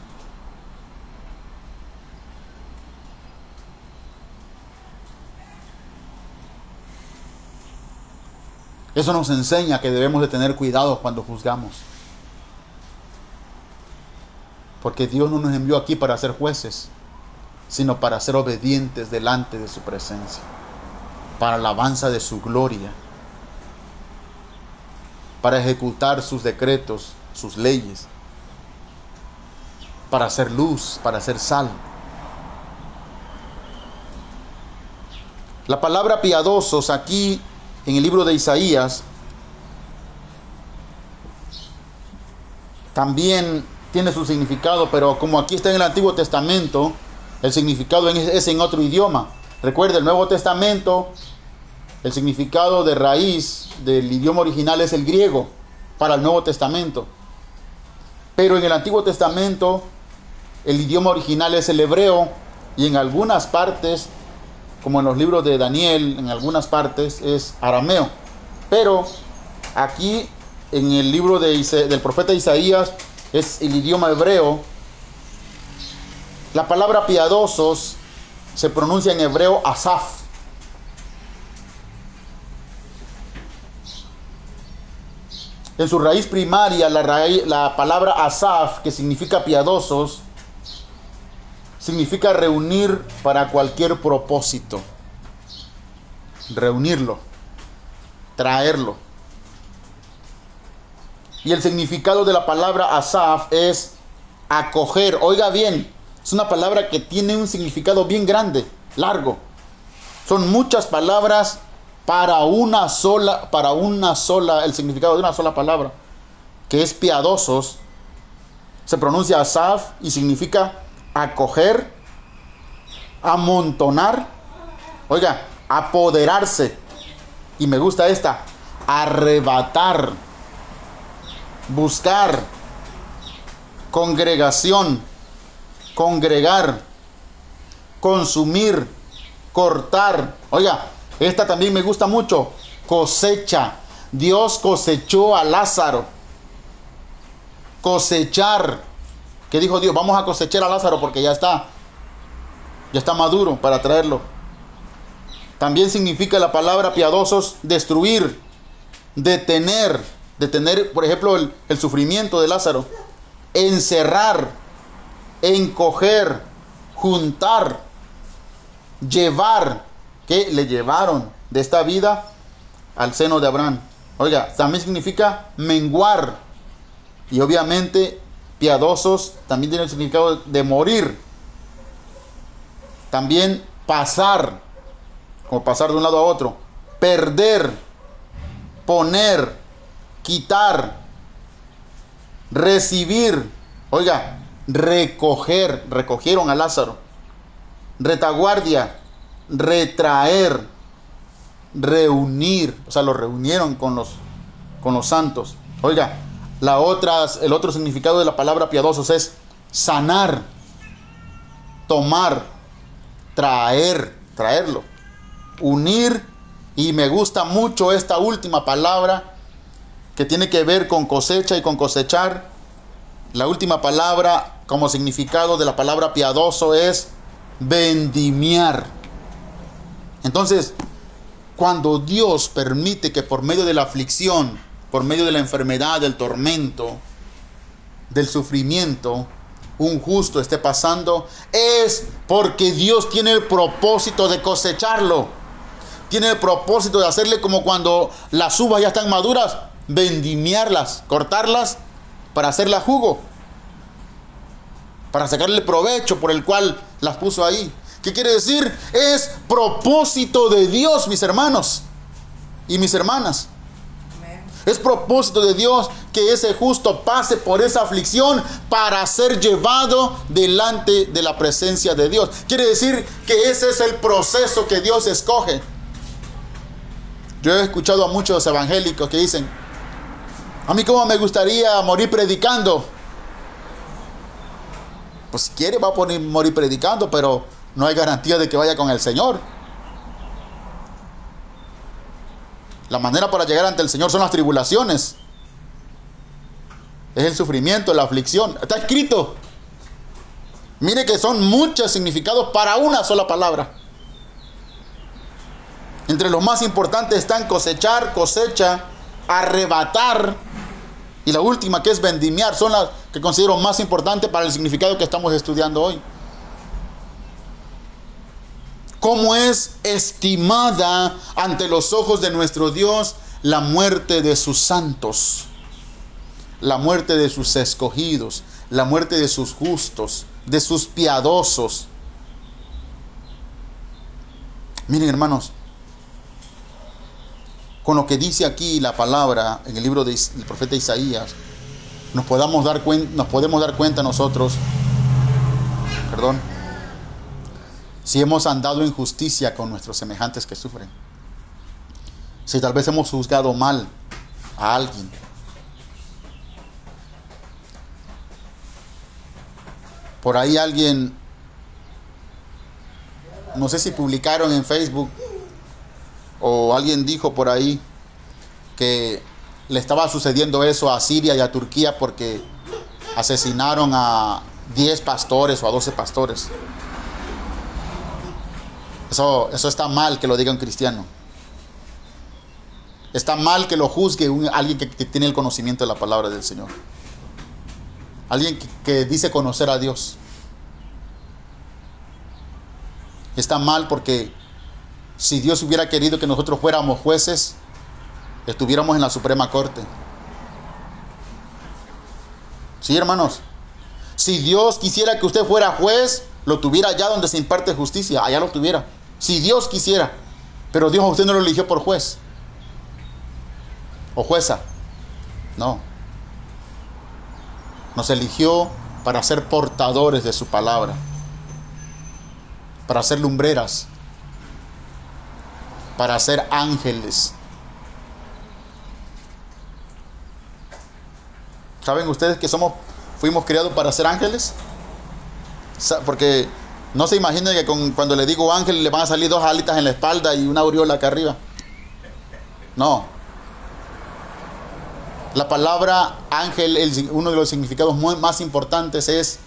Eso nos enseña que debemos de tener cuidado cuando juzgamos. Porque Dios no nos envió aquí para ser jueces, sino para ser obedientes delante de su presencia, para alabanza de su gloria, para ejecutar sus decretos, sus leyes, para hacer luz, para hacer sal. La palabra piadosos aquí en el libro de Isaías también tiene su significado, pero como aquí está en el Antiguo Testamento, el significado es en otro idioma. Recuerda, el Nuevo Testamento, el significado de raíz del idioma original es el griego para el Nuevo Testamento. Pero en el Antiguo Testamento, el idioma original es el hebreo y en algunas partes, como en los libros de Daniel, en algunas partes es arameo. Pero aquí en el libro de del profeta Isaías es el idioma hebreo. La palabra piadosos se pronuncia en hebreo asaf. En su raíz primaria, la, la palabra asaf, que significa piadosos, significa reunir para cualquier propósito. Reunirlo, traerlo. Y el significado de la palabra asaf es acoger. Oiga bien, es una palabra que tiene un significado bien grande, largo. Son muchas palabras para una sola, para una sola, el significado de una sola palabra, que es piadosos. Se pronuncia asaf y significa acoger, amontonar, oiga, apoderarse. Y me gusta esta, arrebatar buscar, congregación, congregar, consumir, cortar. Oiga, esta también me gusta mucho, cosecha. Dios cosechó a Lázaro. Cosechar. ¿Qué dijo Dios? Vamos a cosechar a Lázaro porque ya está. Ya está maduro para traerlo. También significa la palabra piadosos destruir, detener, detener, por ejemplo, el, sufrimiento de Lázaro, encerrar, encoger, juntar, llevar, que le llevaron de esta vida al seno de Abraham. Oiga, también significa menguar. Y obviamente, piadosos también tiene el significado de morir. También pasar, como pasar de un lado a otro. Perder, poner, quitar, recibir, oiga, recoger, recogieron a Lázaro, retaguardia, retraer, reunir, o sea, lo reunieron con los, con los santos. Oiga, la otra, el otro significado de la palabra piadosos es sanar, tomar, traer, traerlo, unir, y me gusta mucho esta última palabra que tiene que ver con cosecha y con cosechar. La última palabra como significado de la palabra piadoso es vendimiar. Entonces, cuando Dios permite que por medio de la aflicción, por medio de la enfermedad, del tormento, del sufrimiento, un justo esté pasando, es porque Dios tiene el propósito de cosecharlo. Tiene el propósito de hacerle como cuando las uvas ya están maduras, vendimiarlas, cortarlas para hacerla jugo, para sacarle provecho por el cual las puso ahí. ¿Qué quiere decir? Es propósito de Dios, mis hermanos y mis hermanas. Es propósito de Dios que ese justo pase por esa aflicción para ser llevado delante de la presencia de Dios. Quiere decir que ese es el proceso que Dios escoge. Yo he escuchado a muchos evangélicos que dicen, a mí como me gustaría morir predicando. Pues si quiere va a morir predicando, pero no hay garantía de que vaya con el Señor. La manera para llegar ante el Señor son las tribulaciones. Es el sufrimiento, la aflicción. Está escrito. Mire que son muchos significados para una sola palabra. Entre los más importantes están cosechar, cosecha, arrebatar y la última que es vendimiar. Son las que considero más importantes para el significado que estamos estudiando hoy cómo es estimada ante los ojos de nuestro Dios la muerte de sus santos, la muerte de sus escogidos, la muerte de sus justos, de sus piadosos. Miren hermanos, con lo que dice aquí la palabra en el libro del profeta Isaías, nos, podamos dar nos podemos dar cuenta nosotros, perdón, si hemos andado en justicia con nuestros semejantes que sufren, si tal vez hemos juzgado mal a alguien, por ahí alguien, no sé si publicaron en Facebook o alguien dijo por ahí que le estaba sucediendo eso a Siria y a Turquía porque asesinaron a 10 pastores o a 12 pastores. Eso, está mal que lo diga un cristiano. Está mal que lo juzgue alguien que, tiene el conocimiento de la palabra del Señor. Alguien que, dice conocer a Dios. Está mal porque si Dios hubiera querido que nosotros fuéramos jueces, estuviéramos en la Suprema Corte. Sí, hermanos. Si Dios quisiera que usted fuera juez, lo tuviera allá donde se imparte justicia, allá lo tuviera. Si Dios quisiera. Pero Dios a usted no lo eligió por juez. O jueza. No. Nos eligió para ser portadores de su palabra. Para ser lumbreras. Para ser ángeles. ¿Saben ustedes que somos fuimos criados para ser ángeles? Porque no se imaginen que cuando le digo ángel le van a salir dos alitas en la espalda y una aureola acá arriba. No. La palabra ángel, uno de los significados más importantes es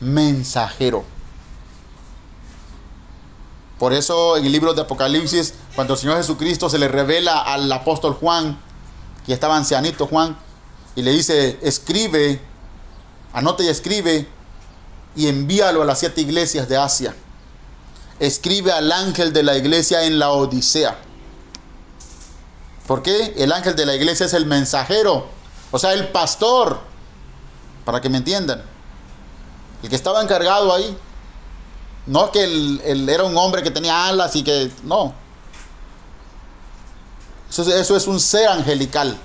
mensajero. Por eso en el libro de Apocalipsis, cuando el Señor Jesucristo se le revela al apóstol Juan, que estaba ancianito Juan, y le dice, escribe, anote y escribe y envíalo a las siete iglesias de Asia. Escribe al ángel de la iglesia en la Odisea. ¿Por qué? El ángel de la iglesia es el mensajero, o sea, el pastor, para que me entiendan. El que estaba encargado ahí. No que él, era un hombre que tenía alas y que... No. Eso, eso es un ser angelical.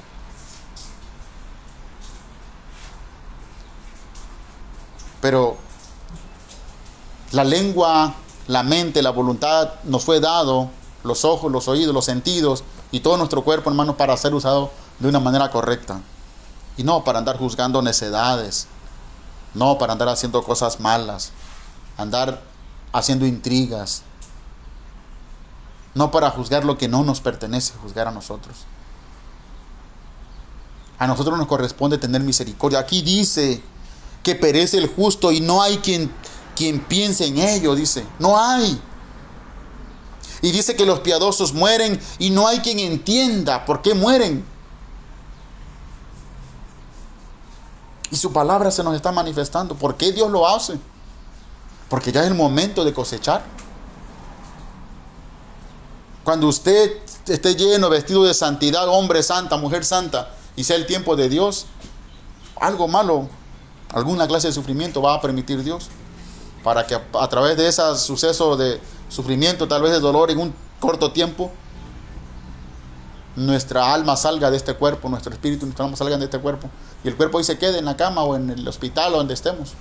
Pero la lengua, la mente, la voluntad nos fue dado, los ojos, los oídos, los sentidos y todo nuestro cuerpo, hermanos, para ser usado de una manera correcta. Y no para andar juzgando necedades, no para andar haciendo cosas malas, andar haciendo intrigas, no para juzgar lo que no nos pertenece, juzgar a nosotros. A nosotros nos corresponde tener misericordia. Aquí dice que perece el justo y no hay quien quien piense en ello, dice. No hay. Y dice que los piadosos mueren y no hay quien entienda por qué mueren. Y su palabra se nos está manifestando. ¿Por qué Dios lo hace? Porque ya es el momento de cosechar. Cuando usted esté lleno, vestido de santidad, hombre santa, mujer santa, y sea el tiempo de Dios, algo malo, alguna clase de sufrimiento va a permitir Dios para que a, través de ese suceso de sufrimiento, tal vez de dolor en un corto tiempo, nuestra alma salga de este cuerpo, nuestro espíritu nuestra alma salgan de este cuerpo. Y el cuerpo ahí se quede en la cama o en el hospital o donde estemos.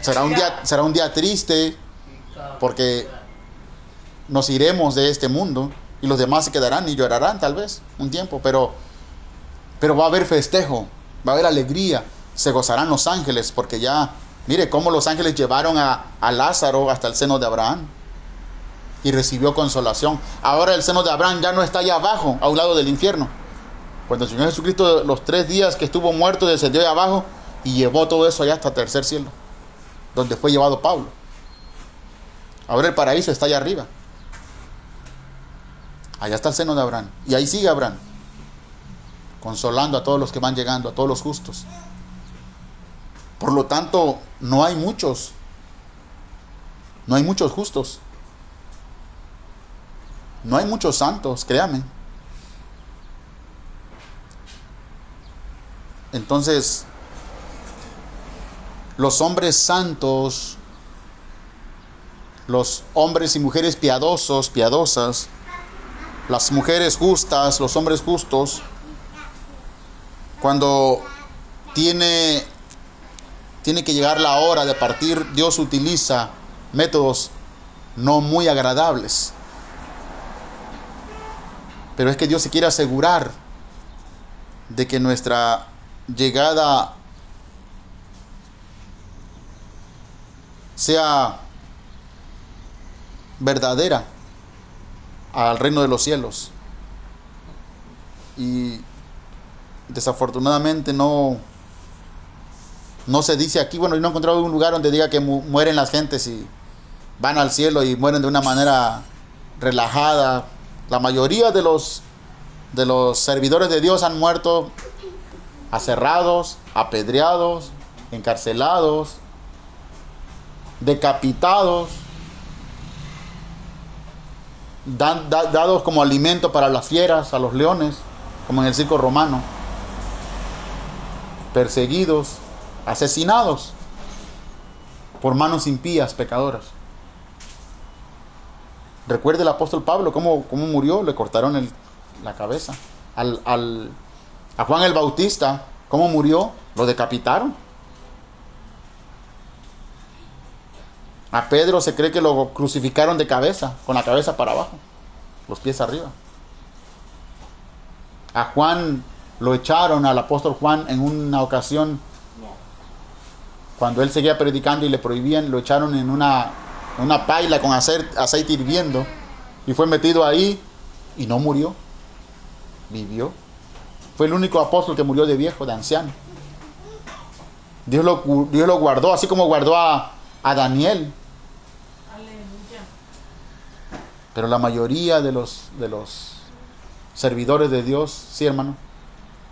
Será un día, será un día triste porque nos iremos de este mundo y los demás se quedarán y llorarán tal vez un tiempo, pero, pero va a haber festejo, va a haber alegría, se gozarán los ángeles porque ya, mire cómo los ángeles llevaron a, a Lázaro hasta el seno de Abraham y recibió consolación. Ahora el seno de Abraham ya no está allá abajo, a un lado del infierno. Cuando el Señor Jesucristo los tres días que estuvo muerto descendió de abajo y llevó todo eso allá hasta el tercer cielo, donde fue llevado Pablo. Ahora el paraíso está allá arriba. Allá está el seno de Abraham. Y ahí sigue Abraham, consolando a todos los que van llegando, a todos los justos. Por lo tanto, no hay muchos. No hay muchos justos. No hay muchos santos, créame. Entonces, los hombres santos, los hombres y mujeres piadosos, piadosas, las mujeres justas, los hombres justos, cuando tiene, tiene que llegar la hora de partir, Dios utiliza métodos no muy agradables. Pero es que Dios se quiere asegurar de que nuestra llegada sea verdadera al reino de los cielos. Y desafortunadamente no no se dice aquí, bueno, yo no he encontrado un lugar donde diga que mu mueren las gentes y van al cielo y mueren de una manera relajada. La mayoría de los de los servidores de Dios han muerto aserrados, apedreados, encarcelados, decapitados, dados como alimento para las fieras, a los leones, como en el circo romano, perseguidos, asesinados por manos impías, pecadoras. Recuerde el apóstol Pablo cómo, cómo murió, le cortaron el, la cabeza. Al, al, a Juan el Bautista, ¿cómo murió? Lo decapitaron. A Pedro se cree que lo crucificaron de cabeza, con la cabeza para abajo, los pies arriba. A Juan lo echaron, al apóstol Juan, en una ocasión, cuando él seguía predicando y le prohibían, lo echaron en una, una paila con aceite hirviendo y fue metido ahí y no murió, vivió. Fue el único apóstol que murió de viejo, de anciano. Dios lo, Dios lo guardó, así como guardó a, a Daniel. Aleluya. Pero la mayoría de los, de los servidores de Dios, sí hermano,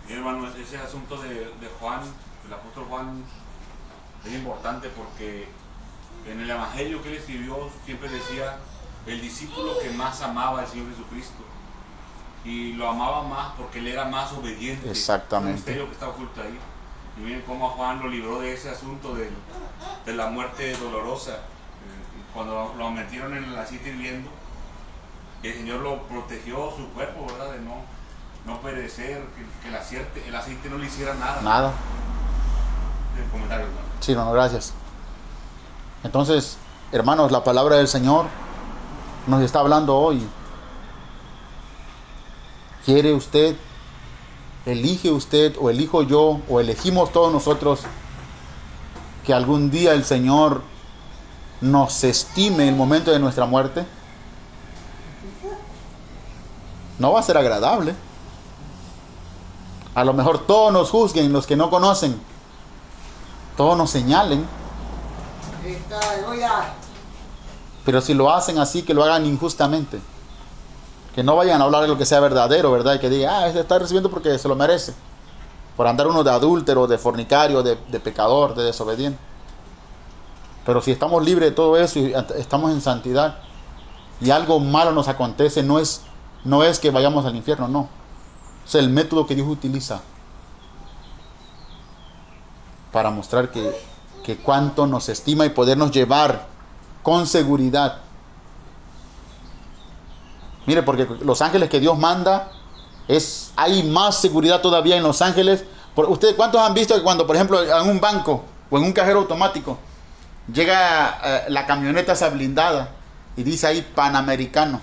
Y hermano, ese asunto de, de Juan, del apóstol Juan, es importante porque en el evangelio que él escribió siempre decía el discípulo que más amaba al Señor Jesucristo. Y lo amaba más porque él era más obediente. Exactamente. El misterio que está oculto ahí. Y miren cómo a Juan lo libró de ese asunto de la muerte dolorosa. Eh, Cuando lo metieron en el aceite hirviendo, el Señor lo protegió su cuerpo, ¿verdad? De no, no perecer, que, que el, aceite, el aceite no le hiciera nada. nada. El comentario. Sí, hermano, gracias. Entonces, hermanos, la palabra del Señor nos está hablando hoy. ¿Quiere usted, elige usted o elijo yo o elegimos todos nosotros que algún día el Señor nos estime el momento de nuestra muerte? No va a ser agradable. A lo mejor todos nos juzguen, los que no conocen, todos nos señalen. Pero si lo hacen así, que lo hagan injustamente. Que no vayan a hablar de lo que sea verdadero, ¿verdad? Y que digan, ah, este está recibiendo porque se lo merece. Por andar uno de adúltero, de fornicario, de, de pecador, de desobediente. Pero si estamos libres de todo eso y estamos en santidad y algo malo nos acontece, no es, no es que vayamos al infierno, no. Es el método que Dios utiliza para mostrar que, que cuánto nos estima y podernos llevar con seguridad Mire, porque los ángeles que Dios manda, es, hay más seguridad todavía en los ángeles. ¿Ustedes cuántos han visto que cuando, por ejemplo, en un banco o en un cajero automático, llega eh, la camioneta esa blindada y dice ahí Panamericano?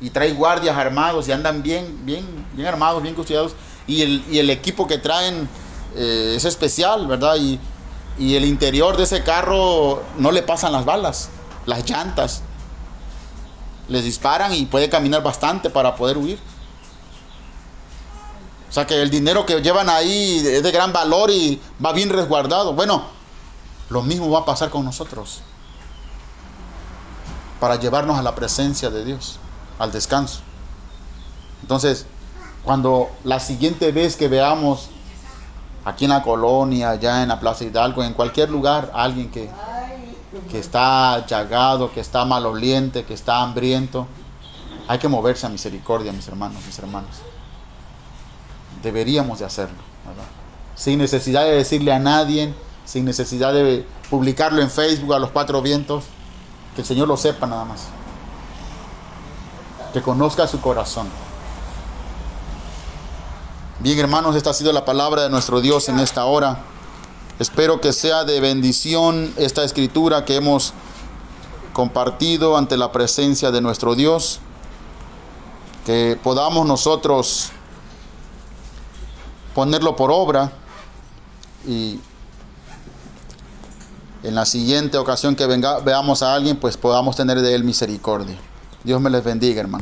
Y trae guardias armados y andan bien, bien, bien armados, bien custodiados. Y el, el equipo que traen eh, es especial, ¿verdad? Y, y el interior de ese carro no le pasan las balas, las llantas. Les disparan y puede caminar bastante para poder huir. O sea que el dinero que llevan ahí es de gran valor y va bien resguardado. Bueno, lo mismo va a pasar con nosotros. Para llevarnos a la presencia de Dios, al descanso. Entonces, cuando la siguiente vez que veamos aquí en la colonia, allá en la Plaza Hidalgo, en cualquier lugar, alguien que, que está llagado, que está maloliente, que está hambriento, hay que moverse a misericordia, mis hermanos, mis hermanas. Deberíamos de hacerlo, ¿verdad? Sin necesidad de decirle a nadie, sin necesidad de publicarlo en Facebook a los cuatro vientos, que el Señor lo sepa nada más. Que conozca su corazón. Bien, hermanos, esta ha sido la palabra de nuestro Dios en esta hora. Espero que sea de bendición esta escritura que hemos compartido ante la presencia de nuestro Dios. Que podamos nosotros ponerlo por obra y en la siguiente ocasión que venga, veamos a alguien, pues podamos tener de él misericordia. Dios me les bendiga, hermanos.